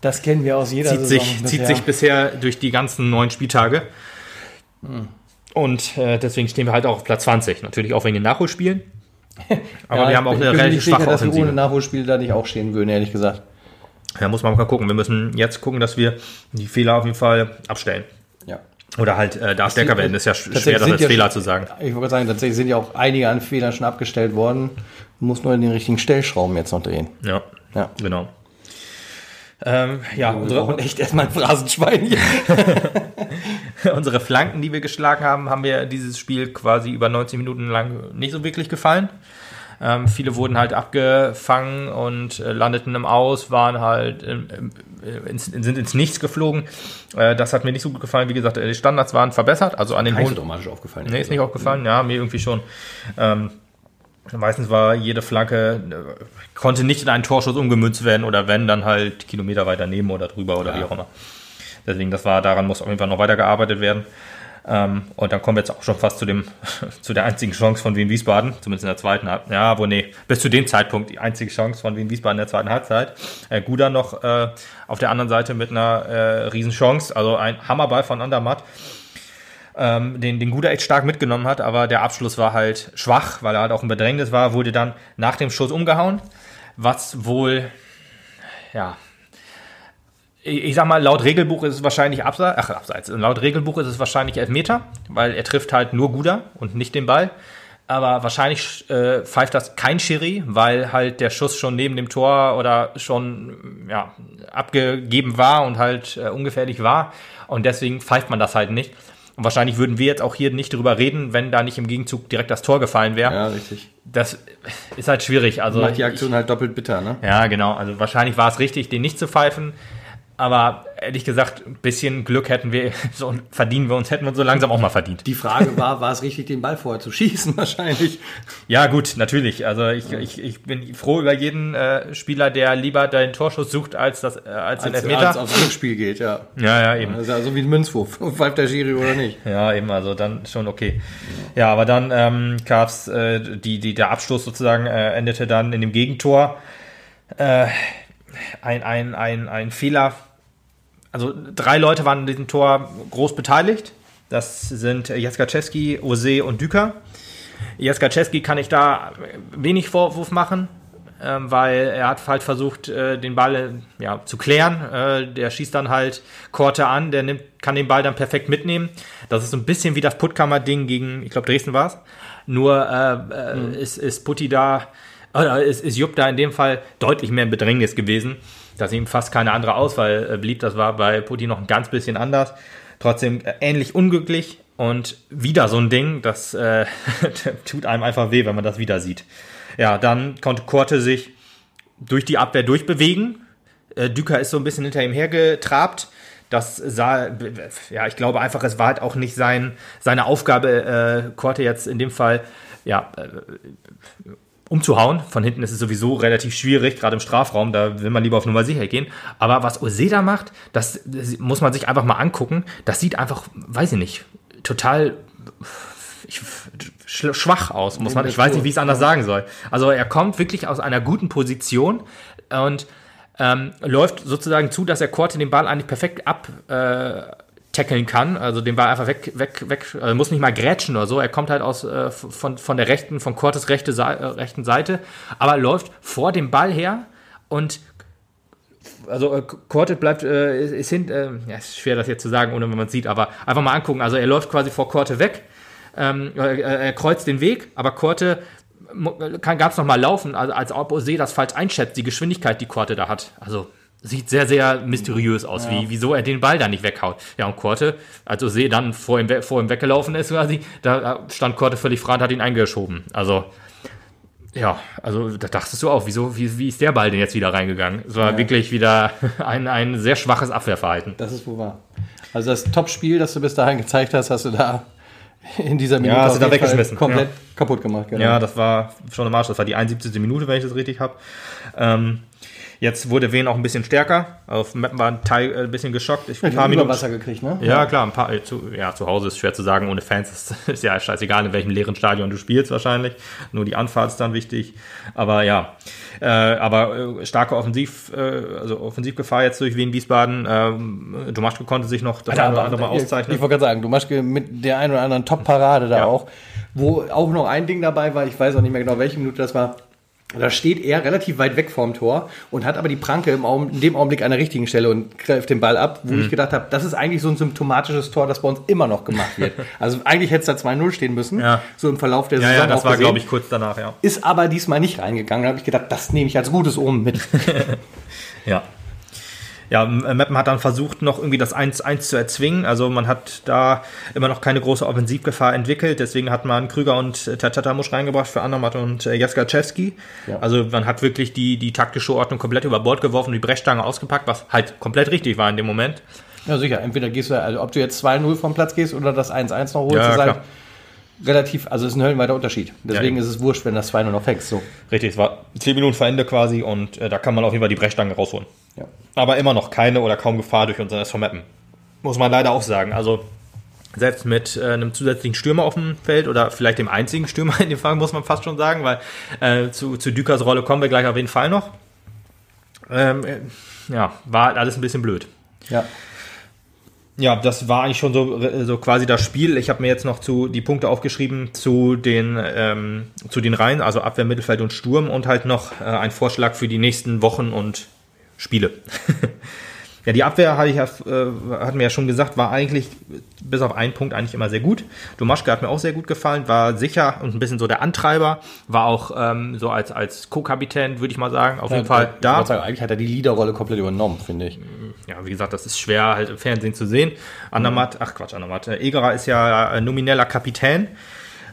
Das kennen wir aus jeder zieht Saison. Sich, bisher. Zieht sich bisher durch die ganzen neun Spieltage. Hm. Und äh, deswegen stehen wir halt auch auf Platz 20. Natürlich auch wegen den Nachholspielen. (laughs) Aber ja, wir haben auch eine relativ schwache sicher, Offensive. dass wir ohne Nachholspiel da nicht auch stehen würden, ehrlich gesagt. Ja, muss man mal gucken. Wir müssen jetzt gucken, dass wir die Fehler auf jeden Fall abstellen. Oder halt äh, da stärker werden. ist ja schwer, das als ja, Fehler zu sagen. Ich wollte sagen, tatsächlich sind ja auch einige an Fehlern schon abgestellt worden. Du musst nur in den richtigen Stellschrauben jetzt noch drehen. Ja, ja. genau. Ähm, ja, wir unsere, brauchen echt erstmal ein Phrasenschwein hier. (laughs) (laughs) unsere Flanken, die wir geschlagen haben, haben mir dieses Spiel quasi über 90 Minuten lang nicht so wirklich gefallen. Ähm, viele wurden halt abgefangen und äh, landeten im Aus, waren halt im, im, ins, sind ins Nichts geflogen. Äh, das hat mir nicht so gut gefallen. Wie gesagt, die Standards waren verbessert. Also an den hohen. automatisch aufgefallen. Nee, ist nicht aufgefallen. Ja, mir irgendwie schon. Ähm, meistens war jede Flanke, äh, konnte nicht in einen Torschuss umgemünzt werden oder wenn, dann halt Kilometer weiter neben oder drüber oder ja. wie auch immer. Deswegen, das war, daran muss auf jeden Fall noch weitergearbeitet werden. Ähm, und dann kommen wir jetzt auch schon fast zu dem, (laughs) zu der einzigen Chance von Wien Wiesbaden, zumindest in der zweiten Halbzeit. Ja, wo nee, bis zu dem Zeitpunkt die einzige Chance von Wien Wiesbaden in der zweiten Halbzeit. Äh, Guda noch äh, auf der anderen Seite mit einer äh, Riesenchance, also ein Hammerball von Andermatt. Ähm, den, den Guda echt stark mitgenommen hat, aber der Abschluss war halt schwach, weil er halt auch im Bedrängnis war, wurde dann nach dem Schuss umgehauen, was wohl, ja, ich sag mal, laut Regelbuch ist es wahrscheinlich abseits, ach, abseits. Laut Regelbuch ist es wahrscheinlich Elfmeter, weil er trifft halt nur Guda und nicht den Ball. Aber wahrscheinlich äh, pfeift das kein Schiri, weil halt der Schuss schon neben dem Tor oder schon ja, abgegeben war und halt äh, ungefährlich war. Und deswegen pfeift man das halt nicht. Und wahrscheinlich würden wir jetzt auch hier nicht drüber reden, wenn da nicht im Gegenzug direkt das Tor gefallen wäre. Ja, richtig. Das ist halt schwierig. Also Macht die Aktion ich, halt doppelt bitter, ne? Ja, genau. Also wahrscheinlich war es richtig, den nicht zu pfeifen. Aber ehrlich gesagt, ein bisschen Glück hätten wir, (laughs) so verdienen wir uns, hätten wir uns so langsam auch mal verdient. Die Frage war, war es richtig, den Ball vorher zu schießen (laughs) wahrscheinlich? Ja, gut, natürlich. Also ich, ich, ich bin froh über jeden äh, Spieler, der lieber den Torschuss sucht, als, das, äh, als, als den Elfmeter. Als aufs Rückspiel geht, ja. Ja, ja, eben. Das ist ja so wie ein Münzwurf. (laughs) Pfeift der Schiri oder nicht? Ja, eben, also dann schon okay. Ja, aber dann ähm, gab es, äh, die, die, der Abstoß sozusagen äh, endete dann in dem Gegentor. Äh, ein, ein, ein, ein Fehler also drei Leute waren an diesem Tor groß beteiligt. Das sind Jaskaczewski, Ose und Düker. Jaskaczewski kann ich da wenig Vorwurf machen, ähm, weil er hat halt versucht, äh, den Ball äh, ja, zu klären. Äh, der schießt dann halt Korte an, der nimmt, kann den Ball dann perfekt mitnehmen. Das ist so ein bisschen wie das Puttkammer-Ding gegen, ich glaube, Dresden war es. Nur äh, mhm. ist, ist Putti da, oder ist, ist Jupp da in dem Fall deutlich mehr in Bedrängnis gewesen dass ihm fast keine andere Auswahl äh, blieb. Das war bei Putin noch ein ganz bisschen anders. Trotzdem äh, ähnlich unglücklich und wieder so ein Ding, das äh, (laughs) tut einem einfach weh, wenn man das wieder sieht. Ja, dann konnte Korte sich durch die Abwehr durchbewegen. Äh, Düker ist so ein bisschen hinter ihm hergetrabt. Das sah, ja, ich glaube einfach, es war halt auch nicht sein, seine Aufgabe, äh, Korte jetzt in dem Fall, ja, äh, umzuhauen. Von hinten ist es sowieso relativ schwierig, gerade im Strafraum, da will man lieber auf Nummer sicher gehen. Aber was Oseda macht, das, das muss man sich einfach mal angucken. Das sieht einfach, weiß ich nicht, total ich, schwach aus, muss man. Ich weiß nicht, wie ich es anders sagen soll. Also er kommt wirklich aus einer guten Position und ähm, läuft sozusagen zu, dass er Korte den Ball eigentlich perfekt ab äh, tackeln kann. Also den Ball einfach weg, weg, weg, also muss nicht mal grätschen oder so. Er kommt halt aus äh, von, von der rechten, von Cortes rechte, äh, rechten Seite, aber läuft vor dem Ball her und also äh, Korte bleibt, äh, ist, ist hin, äh, ja, ist schwer das jetzt zu sagen, ohne wenn man sieht, aber einfach mal angucken. Also er läuft quasi vor Korte weg, ähm, äh, er kreuzt den Weg, aber Korte gab es nochmal laufen, also als ob Ose das falsch einschätzt, die Geschwindigkeit, die Korte da hat. Also sieht sehr, sehr mysteriös aus, ja. wie, wieso er den Ball da nicht weghaut. Ja, und Korte, als Ose dann vor ihm, vor ihm weggelaufen ist quasi, da stand Korte völlig frei und hat ihn eingeschoben. Also ja, also da dachtest du auch, wieso, wie, wie ist der Ball denn jetzt wieder reingegangen? Es war ja. wirklich wieder (laughs) ein, ein sehr schwaches Abwehrverhalten. Das ist wohl wahr. Also das Top-Spiel, das du bis dahin gezeigt hast, hast du da (laughs) in dieser Minute ja, hast du da weggeschmissen. komplett ja. kaputt gemacht. Genau. Ja, das war schon im Marsch. Das war die 71. Minute, wenn ich das richtig habe. Ähm, Jetzt wurde Wen auch ein bisschen stärker. Auf Mappen war ein Teil äh, ein bisschen geschockt. Ich, ein paar Minuten Wasser gekriegt, ne? Ja, klar. Ein paar, äh, zu, ja, zu Hause ist schwer zu sagen. Ohne Fans ist, (laughs) ist ja scheißegal, in welchem leeren Stadion du spielst wahrscheinlich. Nur die Anfahrt ist dann wichtig. Aber ja, äh, aber äh, starke Offensiv, äh, also Offensivgefahr jetzt durch Wien Wiesbaden. Ähm, Domaschke konnte sich noch das eine oder andere mal auszeichnen. Ich, ich wollte gerade sagen, Domaschke mit der einen oder anderen Top-Parade da ja. auch. Wo auch noch ein Ding dabei war, ich weiß auch nicht mehr genau, welche Minute das war da steht er relativ weit weg vorm Tor und hat aber die Pranke im Augen, in dem Augenblick an der richtigen Stelle und greift den Ball ab, wo mhm. ich gedacht habe, das ist eigentlich so ein symptomatisches Tor, das bei uns immer noch gemacht wird. (laughs) also eigentlich hätte es da 2-0 stehen müssen, ja. so im Verlauf der ja, Saison. Ja, das war, glaube ich, kurz danach, ja. Ist aber diesmal nicht reingegangen. Da habe ich gedacht, das nehme ich als gutes Omen mit. (laughs) ja ja, Meppen hat dann versucht, noch irgendwie das 1-1 zu erzwingen. Also man hat da immer noch keine große Offensivgefahr entwickelt. Deswegen hat man Krüger und Tatatamusch reingebracht für Andermatt und äh, Jaskaczewski. Ja. Also man hat wirklich die, die taktische Ordnung komplett über Bord geworfen die Brechstange ausgepackt, was halt komplett richtig war in dem Moment. Ja, sicher. Entweder gehst du, also ob du jetzt 2-0 vom Platz gehst oder das 1-1 noch holst, ja, ist halt relativ, also es ist ein höllenweiter Unterschied. Deswegen ja, ist es wurscht, wenn das 2-0 noch fängst. So. Richtig, es war 10 Minuten vor Ende quasi und äh, da kann man auf jeden Fall die Brechstange rausholen. Ja. Aber immer noch keine oder kaum Gefahr durch unseren SV Mappen. Muss man leider auch sagen. Also selbst mit äh, einem zusätzlichen Stürmer auf dem Feld oder vielleicht dem einzigen Stürmer (laughs) in dem Fall, muss man fast schon sagen, weil äh, zu, zu Dükers Rolle kommen wir gleich auf jeden Fall noch. Ähm, äh, ja, war alles ein bisschen blöd. Ja. Ja, das war eigentlich schon so, so quasi das Spiel. Ich habe mir jetzt noch zu die Punkte aufgeschrieben zu den ähm, zu den Reihen, also Abwehr, Mittelfeld und Sturm und halt noch äh, ein Vorschlag für die nächsten Wochen und Spiele. (laughs) ja, die Abwehr hatte ich ja, äh, hatten wir ja schon gesagt, war eigentlich bis auf einen Punkt eigentlich immer sehr gut. Domaschke hat mir auch sehr gut gefallen, war sicher und ein bisschen so der Antreiber, war auch ähm, so als, als Co-Kapitän, würde ich mal sagen, auf ja, jeden Fall da. Sagen, eigentlich hat er die Leaderrolle komplett übernommen, finde ich. Ja, wie gesagt, das ist schwer halt im Fernsehen zu sehen. Andermatt, ach Quatsch, Andermatt. Egerer ist ja äh, nomineller Kapitän.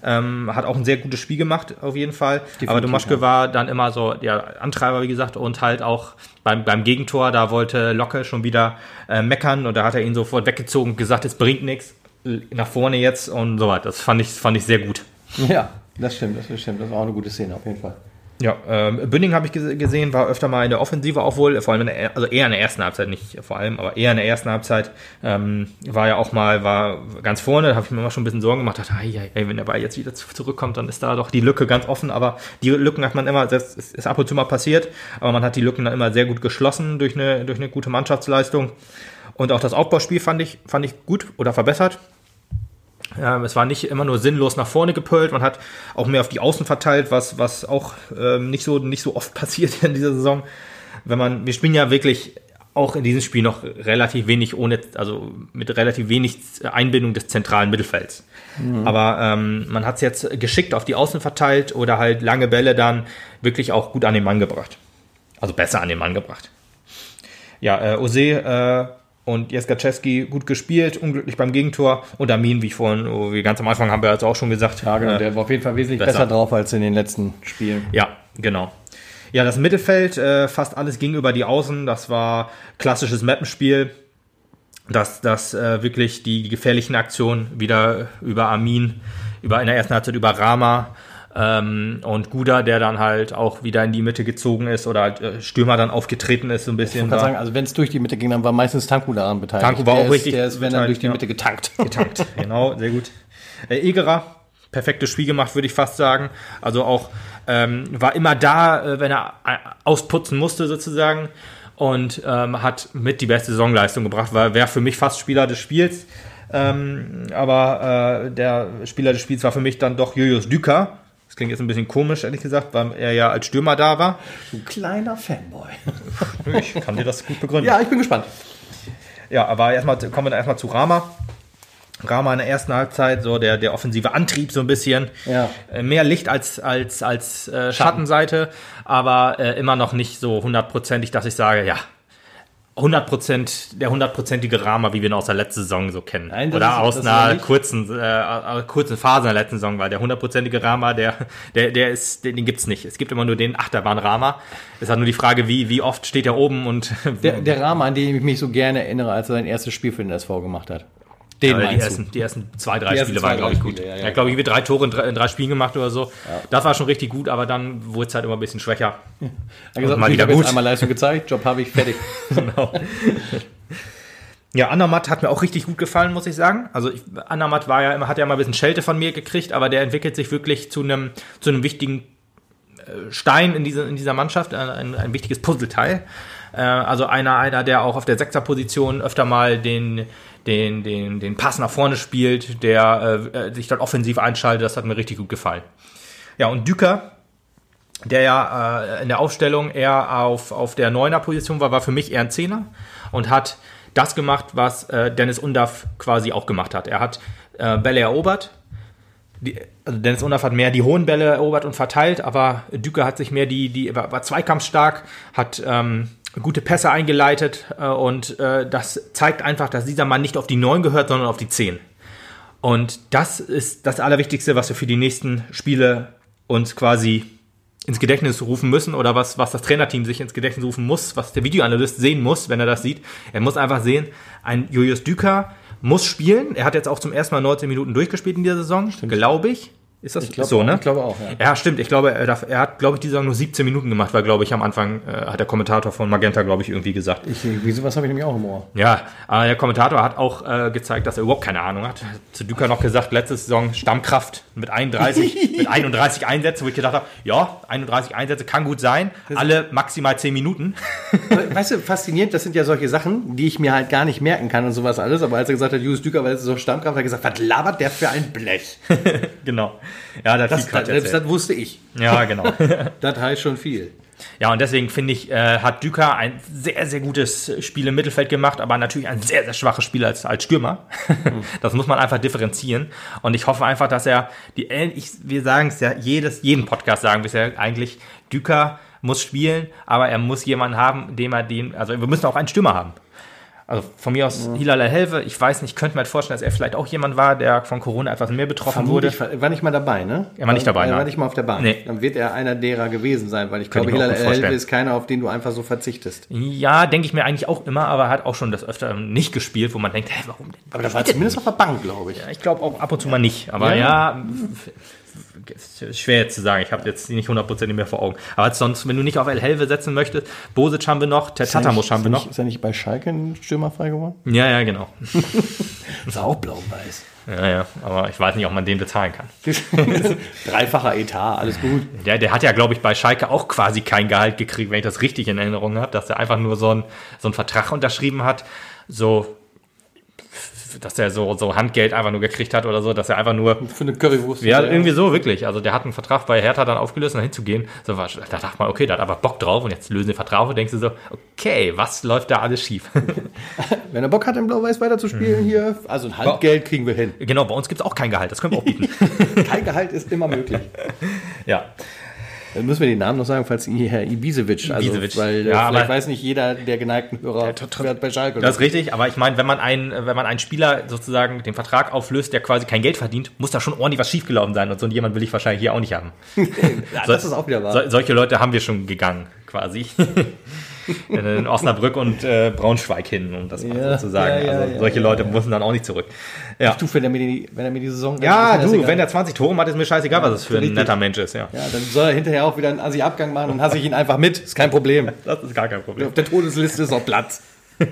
Ähm, hat auch ein sehr gutes Spiel gemacht, auf jeden Fall. Definitiv, Aber Domaschke ja. war dann immer so der Antreiber, wie gesagt, und halt auch beim, beim Gegentor, da wollte Locke schon wieder äh, meckern und da hat er ihn sofort weggezogen und gesagt, es bringt nichts, nach vorne jetzt und so weiter. Das fand ich, fand ich sehr gut. Ja, das stimmt, das stimmt. Das war auch eine gute Szene, auf jeden Fall. Ja, ähm, Bünding habe ich gesehen, war öfter mal in der Offensive auch wohl, vor allem in der, also eher in der ersten Halbzeit, nicht vor allem, aber eher in der ersten Halbzeit ähm, war ja auch mal, war ganz vorne, da habe ich mir immer schon ein bisschen Sorgen gemacht, dachte, hey, hey, wenn der Ball jetzt wieder zurückkommt, dann ist da doch die Lücke ganz offen, aber die Lücken hat man immer, das ist ab und zu mal passiert, aber man hat die Lücken dann immer sehr gut geschlossen durch eine, durch eine gute Mannschaftsleistung. Und auch das Aufbauspiel fand ich, fand ich gut oder verbessert. Ähm, es war nicht immer nur sinnlos nach vorne gepölt, man hat auch mehr auf die Außen verteilt, was, was auch ähm, nicht, so, nicht so oft (laughs) passiert in dieser Saison. Wenn man, wir spielen ja wirklich auch in diesem Spiel noch relativ wenig ohne, also mit relativ wenig Einbindung des zentralen Mittelfelds. Mhm. Aber ähm, man hat es jetzt geschickt auf die Außen verteilt oder halt lange Bälle dann wirklich auch gut an den Mann gebracht. Also besser an den Mann gebracht. Ja, äh, Ose äh, und Jeskaczewski gut gespielt, unglücklich beim Gegentor. Und Amin, wie ich vorhin, oh, wie ganz am Anfang haben wir jetzt auch schon gesagt. Ja, genau, äh, der war auf jeden Fall wesentlich besser. besser drauf als in den letzten Spielen. Ja, genau. Ja, das Mittelfeld, äh, fast alles ging über die Außen. Das war klassisches Mappenspiel. Dass das äh, wirklich die, die gefährlichen Aktionen wieder über Amin, über in der ersten Halbzeit über Rama ähm, und Guda, der dann halt auch wieder in die Mitte gezogen ist oder halt äh, Stürmer dann aufgetreten ist, so ein bisschen. Ich kann sagen, also wenn es durch die Mitte ging, dann war meistens Tanku daran beteiligt. Tanku war der auch ist, richtig. Der ist, wenn dann durch die Mitte getankt. (laughs) Getankt, genau, sehr gut. Äh, Egerer, perfektes Spiel gemacht, würde ich fast sagen. Also auch ähm, war immer da, äh, wenn er äh, ausputzen musste sozusagen und ähm, hat mit die beste Saisonleistung gebracht, weil wäre für mich fast Spieler des Spiels. Ähm, aber äh, der Spieler des Spiels war für mich dann doch Julius Düker, Das klingt jetzt ein bisschen komisch, ehrlich gesagt, weil er ja als Stürmer da war. Du kleiner Fanboy. (laughs) Ich kann dir das gut begründen. Ja, ich bin gespannt. Ja, aber erstmal kommen wir erstmal zu Rama. Rama in der ersten Halbzeit, so der, der offensive Antrieb so ein bisschen. Ja. Äh, Mehr Licht als, als, als äh, Schattenseite, aber äh, immer noch nicht so hundertprozentig, dass ich sage, ja, 100% der hundertprozentige Rama, wie wir ihn aus der letzten Saison so kennen. Nein, Oder ist- aus einer kurzen, äh, kurzen Phase in der letzten Saison, weil der hundertprozentige Rama, der, der, der ist, den, den gibt's nicht. Es gibt immer nur den Achterbahn-Rama. Es hat nur die Frage, wie, wie oft steht er oben und Der, der Rahmen, an den ich mich so gerne erinnere, als er sein erstes Spiel für den SV gemacht hat. Den Ja, die, ersten, die ersten zwei, drei Spiele zwei, waren, glaube ich, drei gut. Spiele, ja, ja. er hat, glaube ich, irgendwie drei Tore in drei, in drei Spielen gemacht oder so. Das war schon richtig gut, aber dann wurde es halt immer ein bisschen schwächer. du? Er gesagt, mal ich wieder gut. einmal Leistung gezeigt, Job habe ich, fertig. (laughs) genau. Ja, Andermatt hat mir auch richtig gut gefallen, muss ich sagen. Also ich, Andermatt war ja immer, hat ja immer ein bisschen Schelte von mir gekriegt, aber der entwickelt sich wirklich zu einem, zu einem wichtigen äh, Stein in, diese, in dieser Mannschaft, ein, ein wichtiges Puzzleteil. Äh, also einer, einer, der auch auf der Sechserposition öfter mal den, den, den, den Pass nach vorne spielt, der äh, äh, sich dort offensiv einschaltet, das hat mir richtig gut gefallen. Ja, und Düker, der ja äh, in der Aufstellung eher auf, auf der Neuner-Position war, war für mich eher ein Zehner und hat das gemacht, was äh, Dennis Undaff quasi auch gemacht hat. Er hat äh, Bälle erobert. Die, also Dennis Undaff hat mehr die hohen Bälle erobert und verteilt, aber Düker hat sich mehr die, die war, war zweikampfstark, hat ähm, gute Pässe eingeleitet äh, und äh, das zeigt einfach, dass dieser Mann nicht auf die 9 gehört, sondern auf die 10. Und das ist das Allerwichtigste, was wir für die nächsten Spiele uns quasi ins Gedächtnis rufen müssen oder was, was das Trainerteam sich ins Gedächtnis rufen muss, was der Videoanalyst sehen muss, wenn er das sieht. Er muss einfach sehen, ein Julius Düker muss spielen. Er hat jetzt auch zum ersten Mal 19 Minuten durchgespielt in dieser Saison, glaube ich. Ist das glaub so, ne? ich glaube auch, ja. Ja, stimmt. Ich glaube, er, darf, er hat, glaube ich, die Saison nur 17 Minuten gemacht, weil, glaube ich, am Anfang äh, hat der Kommentator von Magenta, glaube ich, irgendwie gesagt. Ich, wieso, was habe ich nämlich auch im Ohr? Ja, aber der Kommentator hat auch äh, gezeigt, dass er überhaupt keine Ahnung hat. Zu Düker noch gesagt, letzte Saison Stammkraft mit 31, (laughs) mit 31 Einsätzen, wo ich gedacht habe, ja, 31 Einsätze kann gut sein, alle maximal 10 Minuten. Weißt du, faszinierend, das sind ja solche Sachen, die ich mir halt gar nicht merken kann und sowas alles. Aber als er gesagt hat, Julius Düker, weil es ist so Stammkraft, hat er gesagt, was labert der für ein Blech? (laughs) genau. Ja, das, Das, das, das, erzählt. wusste ich. Ja, genau. (laughs) Das heißt schon viel. Ja, und deswegen finde ich, äh, hat Düker ein sehr, sehr gutes Spiel im Mittelfeld gemacht, aber natürlich ein sehr, sehr schwaches Spiel als, als Stürmer. (laughs) das muss man einfach differenzieren. Und ich hoffe einfach, dass er, die, ich, wir sagen es ja, jedes, jeden Podcast sagen wir es ja eigentlich, Düker muss spielen, aber er muss jemanden haben, dem er den, also wir müssen auch einen Stürmer haben. Also von mir aus Hilal Helve, ich weiß nicht, ich könnte mir halt vorstellen, dass er vielleicht auch jemand war, der von Corona etwas mehr betroffen wurde. Vermutlich war nicht mal dabei, ne? Er war nicht dabei, Er war nein. nicht mal auf der Bank. Nee. Dann wird er einer derer gewesen sein, weil ich Kann glaube, Hilal. Elbe ist keiner, auf den du einfach so verzichtest. Ja, denke ich mir eigentlich auch immer, aber er hat auch schon das öfter nicht gespielt, wo man denkt, hä, warum denn? Aber das war zumindest auf der Bank, glaube ich. Ja, Ich glaube auch ab und zu mal nicht. Aber ja, ist schwer jetzt zu sagen. Ich habe jetzt nicht hundertprozentig mehr vor Augen. Aber sonst, wenn du nicht auf El Helve setzen möchtest, Bosic haben wir noch, Tatamus haben wir noch. Ist er nicht bei Schalke ein Stürmer frei geworden? Ja, ja, genau. (laughs) Ist auch blau-weiß. Ja, ja. Aber ich weiß nicht, ob man den bezahlen kann. (laughs) Dreifacher Etat, alles gut. Der, der hat ja, glaube ich, bei Schalke auch quasi kein Gehalt gekriegt, wenn ich das richtig in Erinnerung habe, dass er einfach nur so einen so einen Vertrag unterschrieben hat. So, dass er so, so Handgeld einfach nur gekriegt hat oder so, dass er einfach nur Für eine Currywurst. Ja, irgendwie so, wirklich. Also der hat einen Vertrag bei Hertha dann aufgelöst, um da hinzugehen. So, war, da dachte man, okay, der hat aber Bock drauf und jetzt lösen den Vertrag und denkst du so, okay, was läuft da alles schief? (laughs) Wenn er Bock hat, im Blau-Weiß weiterzuspielen hier, also ein Halbgeld kriegen wir hin. genau, bei uns gibt es auch kein Gehalt, das können wir auch bieten. (laughs) Kein Gehalt ist immer möglich. (laughs) ja. Dann müssen wir den Namen noch sagen, falls ihr Herr Ibisevic, also, Ibisevic. weil äh, Ja, vielleicht weiß nicht jeder der geneigten Hörer, hat bei Schalke. Das ist richtig, aber ich meine, wenn man einen, wenn man einen Spieler sozusagen den Vertrag auflöst, der quasi kein Geld verdient, muss da schon ordentlich was schiefgelaufen sein und so jemand will ich wahrscheinlich hier auch nicht haben. (laughs) ja, das ist auch wieder wahr. So, solche Leute haben wir schon gegangen, quasi. (laughs) In Osnabrück und äh, Braunschweig hin, um das mal Ja, so zu sagen. ja, ja, also ja, solche ja, Leute müssen dann auch nicht zurück. Ja. Du, wenn er mir die, wenn er mir die Saison Ja, das du, wenn der 20 Tore macht, ist mir scheißegal, was es für ein richtig. netter Mensch ist. Ja, ja, dann soll er hinterher auch wieder einen Assi-Abgang machen, dann hasse ich ihn einfach mit. Ist kein Problem. (laughs) das ist gar kein Problem. Auf der Todesliste ist auch Platz. (laughs)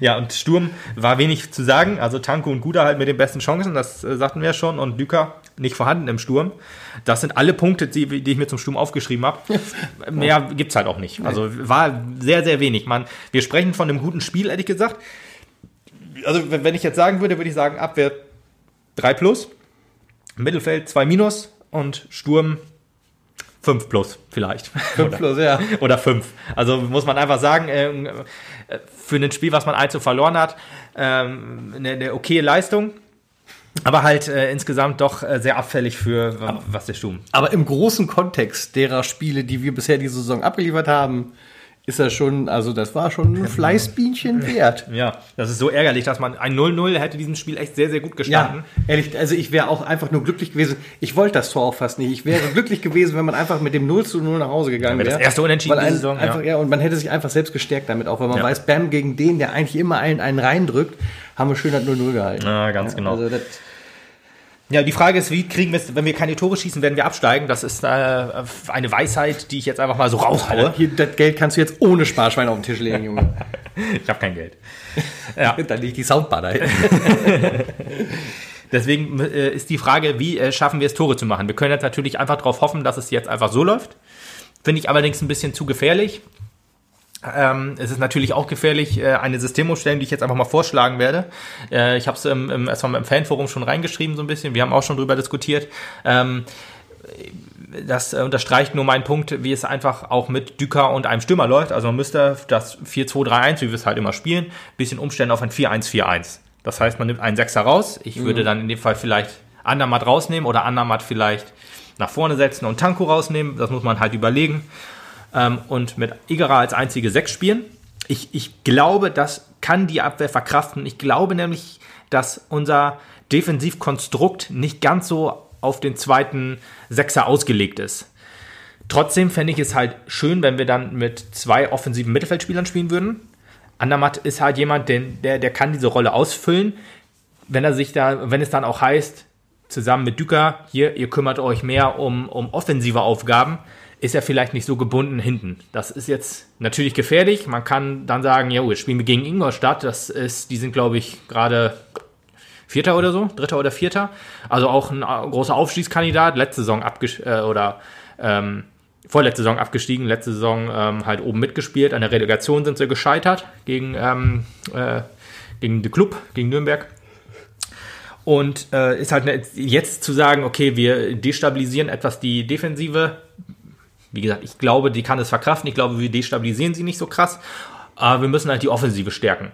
Ja, und Sturm war wenig zu sagen. Also Tanko und Guda halt mit den besten Chancen, das äh, sagten wir ja schon. Und Düker nicht vorhanden im Sturm. Das sind alle Punkte, die, die ich mir zum Sturm aufgeschrieben habe. (laughs) Mehr gibt's halt auch nicht. Also war sehr, sehr wenig. Man, wir sprechen von einem guten Spiel, ehrlich gesagt. Also wenn ich jetzt sagen würde, würde ich sagen Abwehr 3 plus, Mittelfeld 2 minus und Sturm 5 plus vielleicht. 5 plus, ja. Oder 5. Also muss man einfach sagen, äh, für ein Spiel, was man 1 zu verloren hat, ähm, eine, eine okaye Leistung. Aber halt äh, insgesamt doch äh, sehr abfällig für wa- was der Sturm. Aber im großen Kontext derer Spiele, die wir bisher diese Saison abgeliefert haben, ist das schon, also das war schon ein Fleißbienchen wert. (laughs) Ja, das ist so ärgerlich, dass man ein 0-0 hätte diesem Spiel echt sehr, sehr gut gestanden. Ja, ehrlich, also ich wäre auch einfach nur glücklich gewesen. Ich wollte das Tor auch fast nicht. Ich wäre glücklich gewesen, wenn man einfach mit dem 0 zu 0 nach Hause gegangen wäre das erste Unentschieden ein, Saison, einfach, ja. ja. und man hätte sich einfach selbst gestärkt damit, auch weil man Ja. weiß, Bam gegen den, der eigentlich immer einen, einen reindrückt, haben wir schön das 0-0 gehalten. Ja, ganz genau. Also das, Ja, die Frage ist, wie kriegen wir es, wenn wir keine Tore schießen, werden wir absteigen. Das ist äh, eine Weisheit, die ich jetzt einfach mal so raushaue. hier, das Geld kannst du jetzt ohne Sparschwein auf den Tisch legen, Junge. (laughs) Ich habe kein Geld. (laughs) Ja, da liegt die Soundbar da hinten. (laughs) deswegen äh, ist die Frage, wie äh, schaffen wir es, Tore zu machen? Wir können jetzt natürlich einfach darauf hoffen, dass es jetzt einfach so läuft. Finde ich allerdings ein bisschen zu gefährlich. Ähm, es ist natürlich auch gefährlich, äh, eine Systemumstellung, die ich jetzt einfach mal vorschlagen werde. Äh, ich habe es im, im, erstmal im Fanforum schon reingeschrieben, so ein bisschen. Wir haben auch schon drüber diskutiert. Ähm, das äh, unterstreicht nur meinen Punkt, wie es einfach auch mit Düker und einem Stürmer läuft. Also man müsste das 4-2-3-1, wie wir es halt immer spielen, ein bisschen umstellen auf ein 4-1-4-1. Das heißt, man nimmt einen Sechser raus. Ich würde dann in dem Fall vielleicht Andermatt rausnehmen oder Andermatt vielleicht nach vorne setzen und Tanko rausnehmen. Das muss man halt überlegen. Ähm, und mit Igera als einzige Sechs spielen. Ich, ich glaube, das kann die Abwehr verkraften. Ich glaube nämlich, dass unser Defensivkonstrukt nicht ganz so auf den zweiten Sechser ausgelegt ist. Trotzdem fände ich es halt schön, wenn wir dann mit zwei offensiven Mittelfeldspielern spielen würden. Andermatt ist halt jemand, den, der, der kann diese Rolle ausfüllen, wenn er sich da, wenn es dann auch heißt, zusammen mit Düker, hier, ihr kümmert euch mehr um, um offensive Aufgaben, ist er vielleicht nicht so gebunden hinten. Das ist jetzt natürlich gefährlich. Man kann dann sagen, ja, jetzt spielen wir gegen Ingolstadt. Das ist, die sind, glaube ich, gerade Vierter oder so, Dritter oder Vierter. Also auch ein äh, großer Aufstiegskandidat. Letzte Saison abgestiegen, äh, oder ähm, vorletzte Saison abgestiegen, letzte Saison ähm, halt oben mitgespielt. An der Relegation sind sie gescheitert gegen, ähm, äh, gegen den Club, gegen Nürnberg. Und äh, ist halt ne, jetzt zu sagen, okay, wir destabilisieren etwas die Defensive. Wie gesagt, ich glaube, die kann es verkraften. Ich glaube, wir destabilisieren sie nicht so krass. Aber wir müssen halt die Offensive stärken.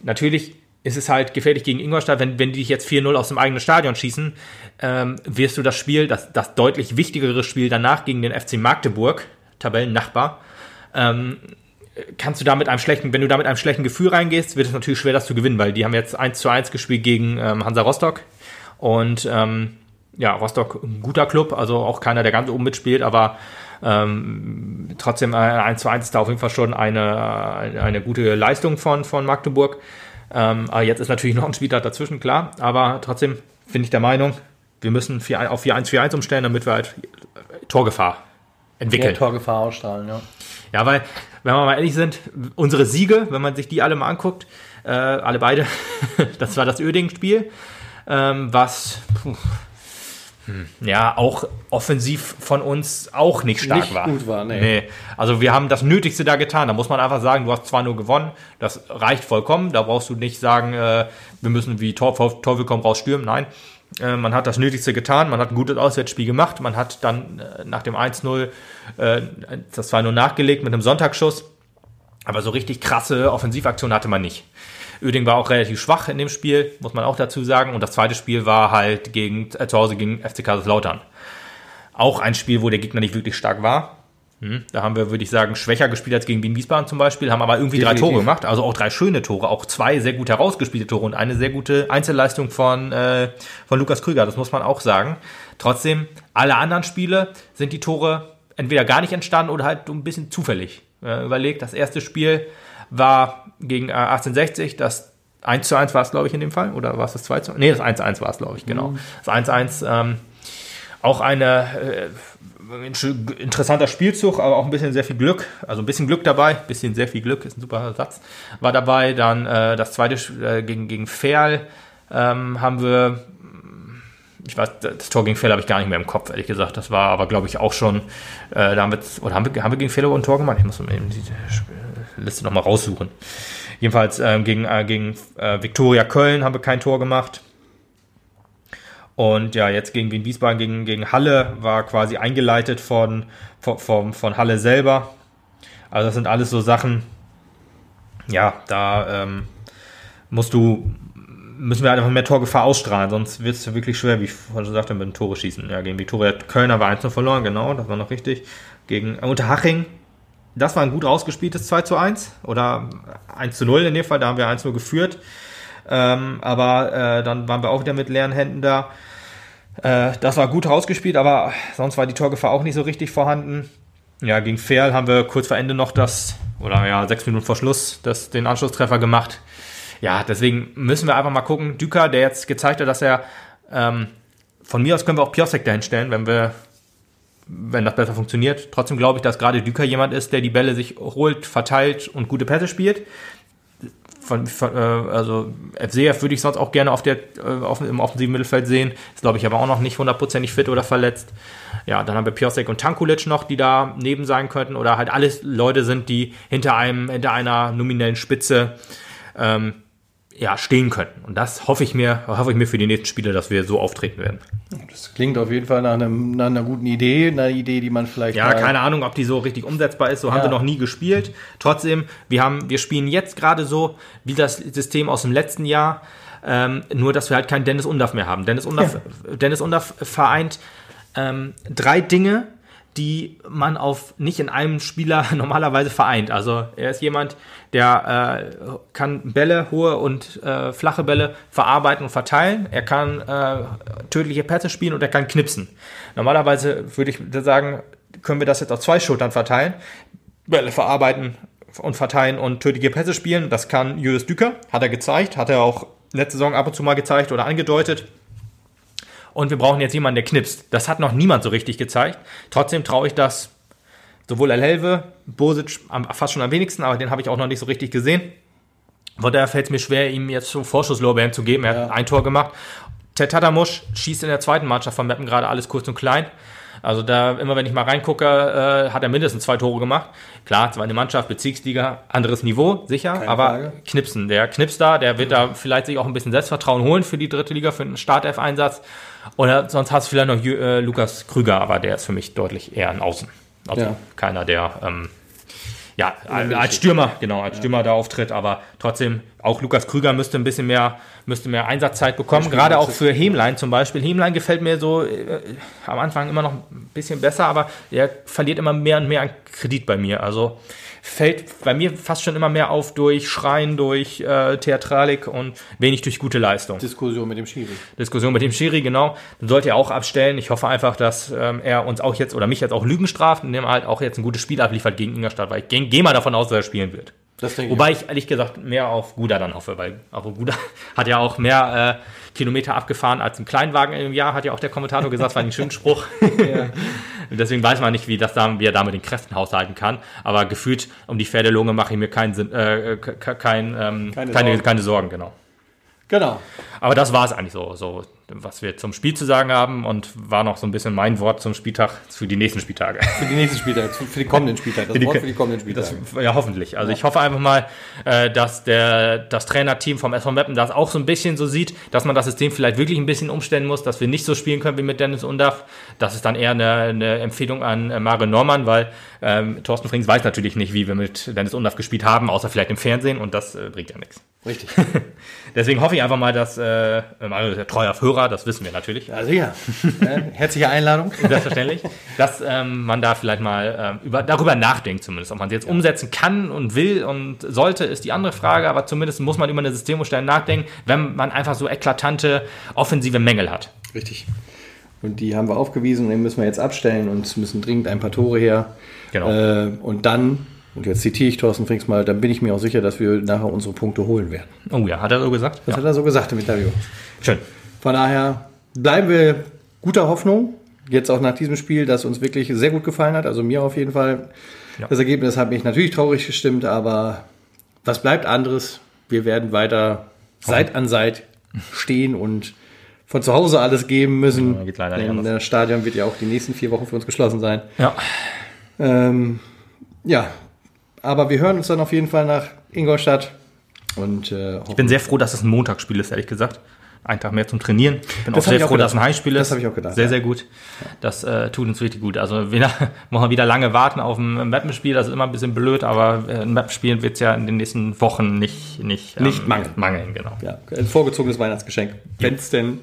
Natürlich ist es halt gefährlich gegen Ingolstadt, wenn, wenn die dich jetzt 4-0 aus dem eigenen Stadion schießen, ähm, wirst du das Spiel, das, das deutlich wichtigere Spiel danach gegen den FC Magdeburg, Tabellennachbar, ähm, kannst du da mit einem schlechten, wenn du da mit einem schlechten Gefühl reingehst, wird es natürlich schwer, das zu gewinnen, weil die haben jetzt 1 zu 1 gespielt gegen ähm, Hansa Rostock und ähm, ja, Rostock ein guter Club, also auch keiner, der ganz oben mitspielt, aber ähm, trotzdem äh, 1 zu 1 ist da auf jeden Fall schon eine, eine, eine gute Leistung von, von Magdeburg. Ähm, aber jetzt ist natürlich (laughs) noch ein Spieltag dazwischen, klar, aber trotzdem bin ich der Meinung, wir müssen 4, auf 4-1-4-1 umstellen, damit wir halt Torgefahr ja, entwickeln. Torgefahr ausstrahlen, ja. Ja, weil, wenn wir mal ehrlich sind, unsere Siege, wenn man sich die alle mal anguckt, äh, alle beide, (laughs) das war das Öding-Spiel, ähm, was puh, ja auch offensiv von uns auch nicht stark Nicht war. gut war, nee. Also wir haben das Nötigste da getan. Da muss man einfach sagen, du hast zwar nur gewonnen, das reicht vollkommen. Da brauchst du nicht sagen, äh, wir müssen wie Tor, Teufel komm raus stürmen. Nein, äh, man hat das Nötigste getan, man hat ein gutes Auswärtsspiel gemacht, man hat dann äh, nach dem 1-0 äh, das war nur nachgelegt mit einem Sonntagsschuss, aber so richtig krasse Offensivaktion hatte man nicht. Öding war auch relativ schwach in dem Spiel, muss man auch dazu sagen. Und das zweite Spiel war halt gegen, äh, zu Hause gegen FC Kaiserslautern. Auch ein Spiel, wo der Gegner nicht wirklich stark war. Hm, Da haben wir, würde ich sagen, schwächer gespielt als gegen Wien Wiesbaden zum Beispiel, haben aber irgendwie drei Definitiv. Tore gemacht, also auch drei schöne Tore, auch zwei sehr gut herausgespielte Tore und eine sehr gute Einzelleistung von, äh, von Lukas Krüger, das muss man auch sagen. Trotzdem, alle anderen Spiele sind die Tore entweder gar nicht entstanden oder halt ein bisschen zufällig. Äh, überlegt, das erste Spiel war gegen äh, 1860, das 1 zu 1 war es, glaube ich, in dem Fall, oder war es das 2 zu 1? Nee, das 1 zu 1 war es, glaube ich, genau. Das 1 zu 1, ähm, auch eine äh, interessanter Spielzug, aber auch ein bisschen sehr viel Glück. Also ein bisschen Glück dabei, ein bisschen sehr viel Glück, ist ein super Satz. War dabei. Dann äh, das zweite äh, gegen, gegen Ferl ähm, haben wir, ich weiß, das Tor gegen Ferl habe ich gar nicht mehr im Kopf, ehrlich gesagt. Das war aber, glaube ich, auch schon, äh, da haben wir, oder haben wir, haben wir gegen Ferl ein Tor gemacht? Ich muss eben die Liste nochmal raussuchen. Jedenfalls ähm, gegen, äh, gegen äh, Viktoria Köln haben wir kein Tor gemacht. Und ja, jetzt gegen Wien Wiesbaden, gegen, gegen Halle war quasi eingeleitet von, von, von, von Halle selber. Also das sind alles so Sachen, ja, da ähm, musst du, müssen wir einfach mehr Torgefahr ausstrahlen, sonst wird es wirklich schwer, wie ich vorhin schon sagte, mit dem Tore schießen. Ja, gegen Viktoria Kölner war 1 verloren, genau, das war noch richtig. Gegen äh, Unterhaching, das war ein gut rausgespieltes 2 zu 1 oder 1 zu 0 in dem Fall, da haben wir 1 0 geführt. Ähm, aber äh, dann waren wir auch wieder mit leeren Händen da. Äh, das war gut rausgespielt, aber sonst war die Torgefahr auch nicht so richtig vorhanden. Ja, gegen Ferl haben wir kurz vor Ende noch das, oder ja, sechs Minuten vor Schluss, das, den Anschlusstreffer gemacht. Ja, deswegen müssen wir einfach mal gucken. Düker, der jetzt gezeigt hat, dass er, ähm, von mir aus können wir auch Piosek dahin stellen, wenn wir, wenn das besser funktioniert. Trotzdem glaube ich, dass gerade Düker jemand ist, der die Bälle sich holt, verteilt und gute Pässe spielt von, von äh, also FCF würde ich sonst auch gerne auf der, äh, auf, im offensiven Mittelfeld sehen. Ist, glaube ich, aber auch noch nicht hundertprozentig fit oder verletzt. Ja, dann haben wir Piosek und Tankulic noch, die da neben sein könnten. Oder halt alles Leute sind, die hinter einem, hinter einer nominellen Spitze ähm, ja, stehen könnten. Und das hoffe ich mir, hoffe ich mir für die nächsten Spiele, dass wir so auftreten werden. Das klingt auf jeden Fall nach, einem, nach einer guten Idee, einer Idee, die man vielleicht. Ja, keine Ahnung, ob die so richtig umsetzbar ist. So ja. haben wir noch nie gespielt. Trotzdem, wir haben, wir spielen jetzt gerade so wie das System aus dem letzten Jahr. Ähm, nur, dass wir halt keinen Dennis Undaff mehr haben. Dennis Undaff, ja. Dennis Undaff vereint ähm, drei Dinge, die man auf nicht in einem Spieler (laughs) normalerweise vereint. Also er ist jemand, der äh, kann Bälle, hohe und äh, flache Bälle verarbeiten und verteilen. Er kann äh, tödliche Pässe spielen und er kann knipsen. Normalerweise würde ich sagen, können wir das jetzt auf zwei Schultern verteilen. Bälle verarbeiten und verteilen und tödliche Pässe spielen. Das kann Julius Düker, hat er gezeigt, hat er auch letzte Saison ab und zu mal gezeigt oder angedeutet und wir brauchen jetzt jemanden, der knipst. Das hat noch niemand so richtig gezeigt. Trotzdem traue ich das sowohl Elhelve, Bosic fast schon am wenigsten, aber den habe ich auch noch nicht so richtig gesehen. Von daher fällt es mir schwer, ihm jetzt so Vorschusslorbeeren zu geben. Er ja. hat ein Tor gemacht. Tetatamusch schießt in der zweiten Mannschaft von Meppen gerade alles kurz und klein. Also da, immer wenn ich mal reingucke, äh, hat er mindestens zwei Tore gemacht. Klar, zweite Mannschaft, Bezirksliga, anderes Niveau, sicher, Keine aber Frage. Knipsen, der Knips da, der wird da vielleicht sich auch ein bisschen Selbstvertrauen holen für die dritte Liga, für einen Startelf-Einsatz. Oder sonst hast du vielleicht noch äh, Lukas Krüger, aber der ist für mich deutlich eher ein Außen. Also ja. keiner, der ähm, ja, als Stürmer, genau, als Stürmer da auftritt, aber trotzdem, auch Lukas Krüger müsste ein bisschen mehr, müsste mehr Einsatzzeit bekommen, gerade auch für Hemlein zum Beispiel. Hemlein gefällt mir so äh, am Anfang immer noch ein bisschen besser, aber er verliert immer mehr und mehr an Kredit bei mir. Also fällt bei mir fast schon immer mehr auf durch Schreien, durch äh, Theatralik und wenig durch gute Leistung. Diskussion mit dem Schiri. Diskussion mit dem Schiri, genau. Dann sollte er auch abstellen. Ich hoffe einfach, dass ähm, er uns auch jetzt oder mich jetzt auch Lügen straft, indem er halt auch jetzt ein gutes Spiel abliefert gegen Ingolstadt, weil ich gehe geh mal davon aus, dass er spielen wird. Wobei ich ehrlich gesagt mehr auf Guda dann hoffe, weil auch Guda (laughs) hat ja auch mehr äh, Kilometer abgefahren als ein Kleinwagen im Jahr, hat ja auch der Kommentator gesagt, war ein schöner (laughs) Spruch. ja. (laughs) Deswegen weiß man nicht, wie, das da, wie er da mit den Kräften haushalten kann. Aber gefühlt um die Pferdelunge mache ich mir keinen Sinn, äh, kein, ähm, keine, keine, Sorgen. keine Sorgen, genau. Genau. Aber das war es eigentlich so, so, was wir zum Spiel zu sagen haben und war noch so ein bisschen mein Wort zum Spieltag für die nächsten Spieltage. (laughs) Für die nächsten Spieltage, für die kommenden Spieltage. Das für die, Wort für die kommenden Spieltage. Das, ja, hoffentlich. Also ja. ich hoffe einfach mal, äh, dass der, das Trainerteam vom SV Meppen das auch so ein bisschen so sieht, dass man das System vielleicht wirklich ein bisschen umstellen muss, dass wir nicht so spielen können wie mit Dennis Undach. Das ist dann eher eine, eine Empfehlung an äh, Mario Norman, weil ähm, Thorsten Frings weiß natürlich nicht, wie wir mit Dennis Undach gespielt haben, außer vielleicht im Fernsehen und das äh, bringt ja nichts. Richtig. (laughs) Deswegen hoffe ich einfach mal, dass äh, Mario ist ja treuer Hörer, das wissen wir natürlich. Ja, sicher. (laughs) Herzliche Einladung. Selbstverständlich. Dass ähm, man da vielleicht mal ähm, über, darüber nachdenkt, zumindest. Ob man es jetzt ja. umsetzen kann und will und sollte, ist die andere Frage, aber zumindest muss man über eine Systemumstellung nachdenken, wenn man einfach so eklatante offensive Mängel hat. Richtig. Und die haben wir aufgewiesen und den müssen wir jetzt abstellen und es müssen dringend ein paar Tore her. Genau. Äh, und dann und jetzt zitiere ich Thorsten Frings mal, dann bin ich mir auch sicher, dass wir nachher unsere Punkte holen werden. Oh ja, hat er so gesagt? Das ja. hat er so gesagt im Interview. Schön. Von daher bleiben wir guter Hoffnung, jetzt auch nach diesem Spiel, das uns wirklich sehr gut gefallen hat. Also mir auf jeden Fall. Ja. Das Ergebnis hat mich natürlich traurig gestimmt, aber was bleibt anderes? Wir werden weiter Seit an Seit stehen und von zu Hause alles geben müssen. Ja, geht leider nicht Denn das Stadion wird ja auch die nächsten vier Wochen für uns geschlossen sein. Ja. Ähm, ja, aber wir hören uns dann auf jeden Fall nach Ingolstadt. Und, äh, ich bin sehr froh, dass es ein Montagsspiel ist, ehrlich gesagt. einen Tag mehr zum Trainieren. Bin Das auch sehr ich froh, dass ein gedacht. Heimspiel ist. Das hab ich auch gedacht, Sehr, sehr gut. Das äh, tut uns richtig gut. Also wieder, muss (laughs) man wieder lange warten auf ein Mappenspiel. Das ist immer ein bisschen blöd, aber äh, ein Mappenspiel wird es ja in den nächsten Wochen nicht, nicht, ähm, Nicht mangeln. mangeln. Genau. Ja, ein vorgezogenes Weihnachtsgeschenk. Wenn es denn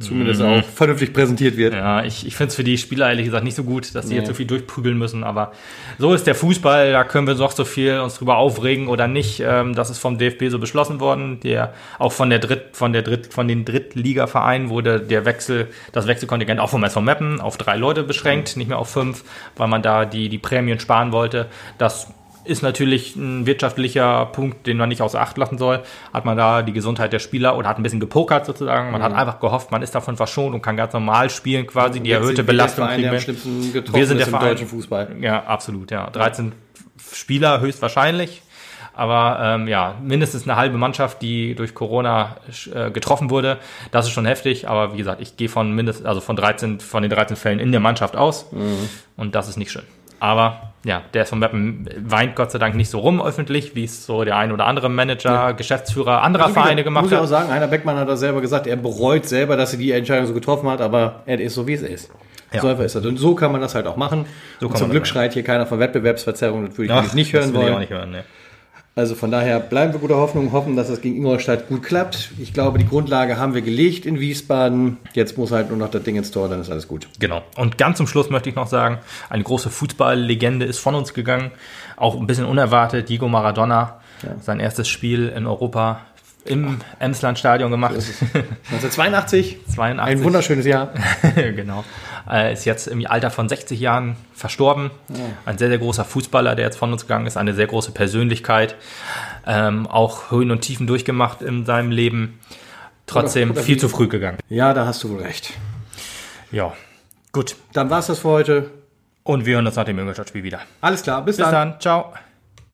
zumindest auch vernünftig präsentiert wird. Ja, ich, ich finde es für die Spieler ehrlich gesagt nicht so gut, dass sie jetzt so viel durchprügeln müssen, aber so ist der Fußball, da können wir noch so viel uns drüber aufregen oder nicht. Ähm, das ist vom DFB so beschlossen worden. Der auch von der Dritt, von der Dritt, von den Drittligavereinen wurde der Wechsel, das Wechselkontingent auch vom SV Meppen auf drei Leute beschränkt, nicht mehr auf fünf, weil man da die, die Prämien sparen wollte. Das ist natürlich ein wirtschaftlicher Punkt, den man nicht außer Acht lassen soll. Hat man da die Gesundheit der Spieler oder hat ein bisschen gepokert sozusagen. Man hat einfach gehofft, man ist davon verschont und kann ganz normal spielen quasi. Die erhöhte wir Belastung wir. schlimmsten getroffen Wir sind der Verein. deutschen Fußball. Ja, absolut, ja. 13 Spieler höchstwahrscheinlich. Aber ähm, ja, mindestens eine halbe Mannschaft, die durch Corona äh, getroffen wurde. Das ist schon heftig. Aber wie gesagt, ich gehe von mindestens, also von 13, von den 13 Fällen in der Mannschaft aus. Mhm. Und das ist nicht schön. Aber ja, der ist von Meppen weint Gott sei Dank nicht so rum öffentlich, wie es so der ein oder andere Manager, Geschäftsführer anderer Also, Vereine gemacht Muss ich auch hat. sagen, Heiner Beckmann hat das selber gesagt, er bereut selber, dass er die Entscheidung so getroffen hat, aber er ist so, wie es ist. Ja. So einfach ist das. Und so kann man das halt auch machen. So zum man Glück schreit hier keiner von Wettbewerbsverzerrung, das würde ich Ach, nicht das hören will ich wollen. auch nicht hören, ne. Also von daher bleiben wir guter Hoffnung, hoffen, dass das gegen Ingolstadt gut klappt. Ich glaube, die Grundlage haben wir gelegt in Wiesbaden. Jetzt muss halt nur noch das Ding ins Tor, dann ist alles gut. Genau. Und ganz zum Schluss möchte ich noch sagen, eine große Fußballlegende ist von uns gegangen. Auch ein bisschen unerwartet. Diego Maradona, sein erstes Spiel in Europa im Emsland-Stadion gemacht. 1982, 82. ein wunderschönes Jahr. (laughs) genau. Äh, ist jetzt im Alter von 60 Jahren verstorben. Ein sehr, sehr großer Fußballer, der jetzt von uns gegangen ist. Eine sehr große Persönlichkeit. Ähm, auch Höhen und Tiefen durchgemacht in seinem Leben. Trotzdem Oder- oder viel wie- zu früh gegangen. Ja, da hast du wohl recht. Ja. Gut. Dann war's das für heute. Und wir hören uns nach dem Ingolstadt-Spiel wieder. Alles klar, bis, Bis dann. dann. Ciao.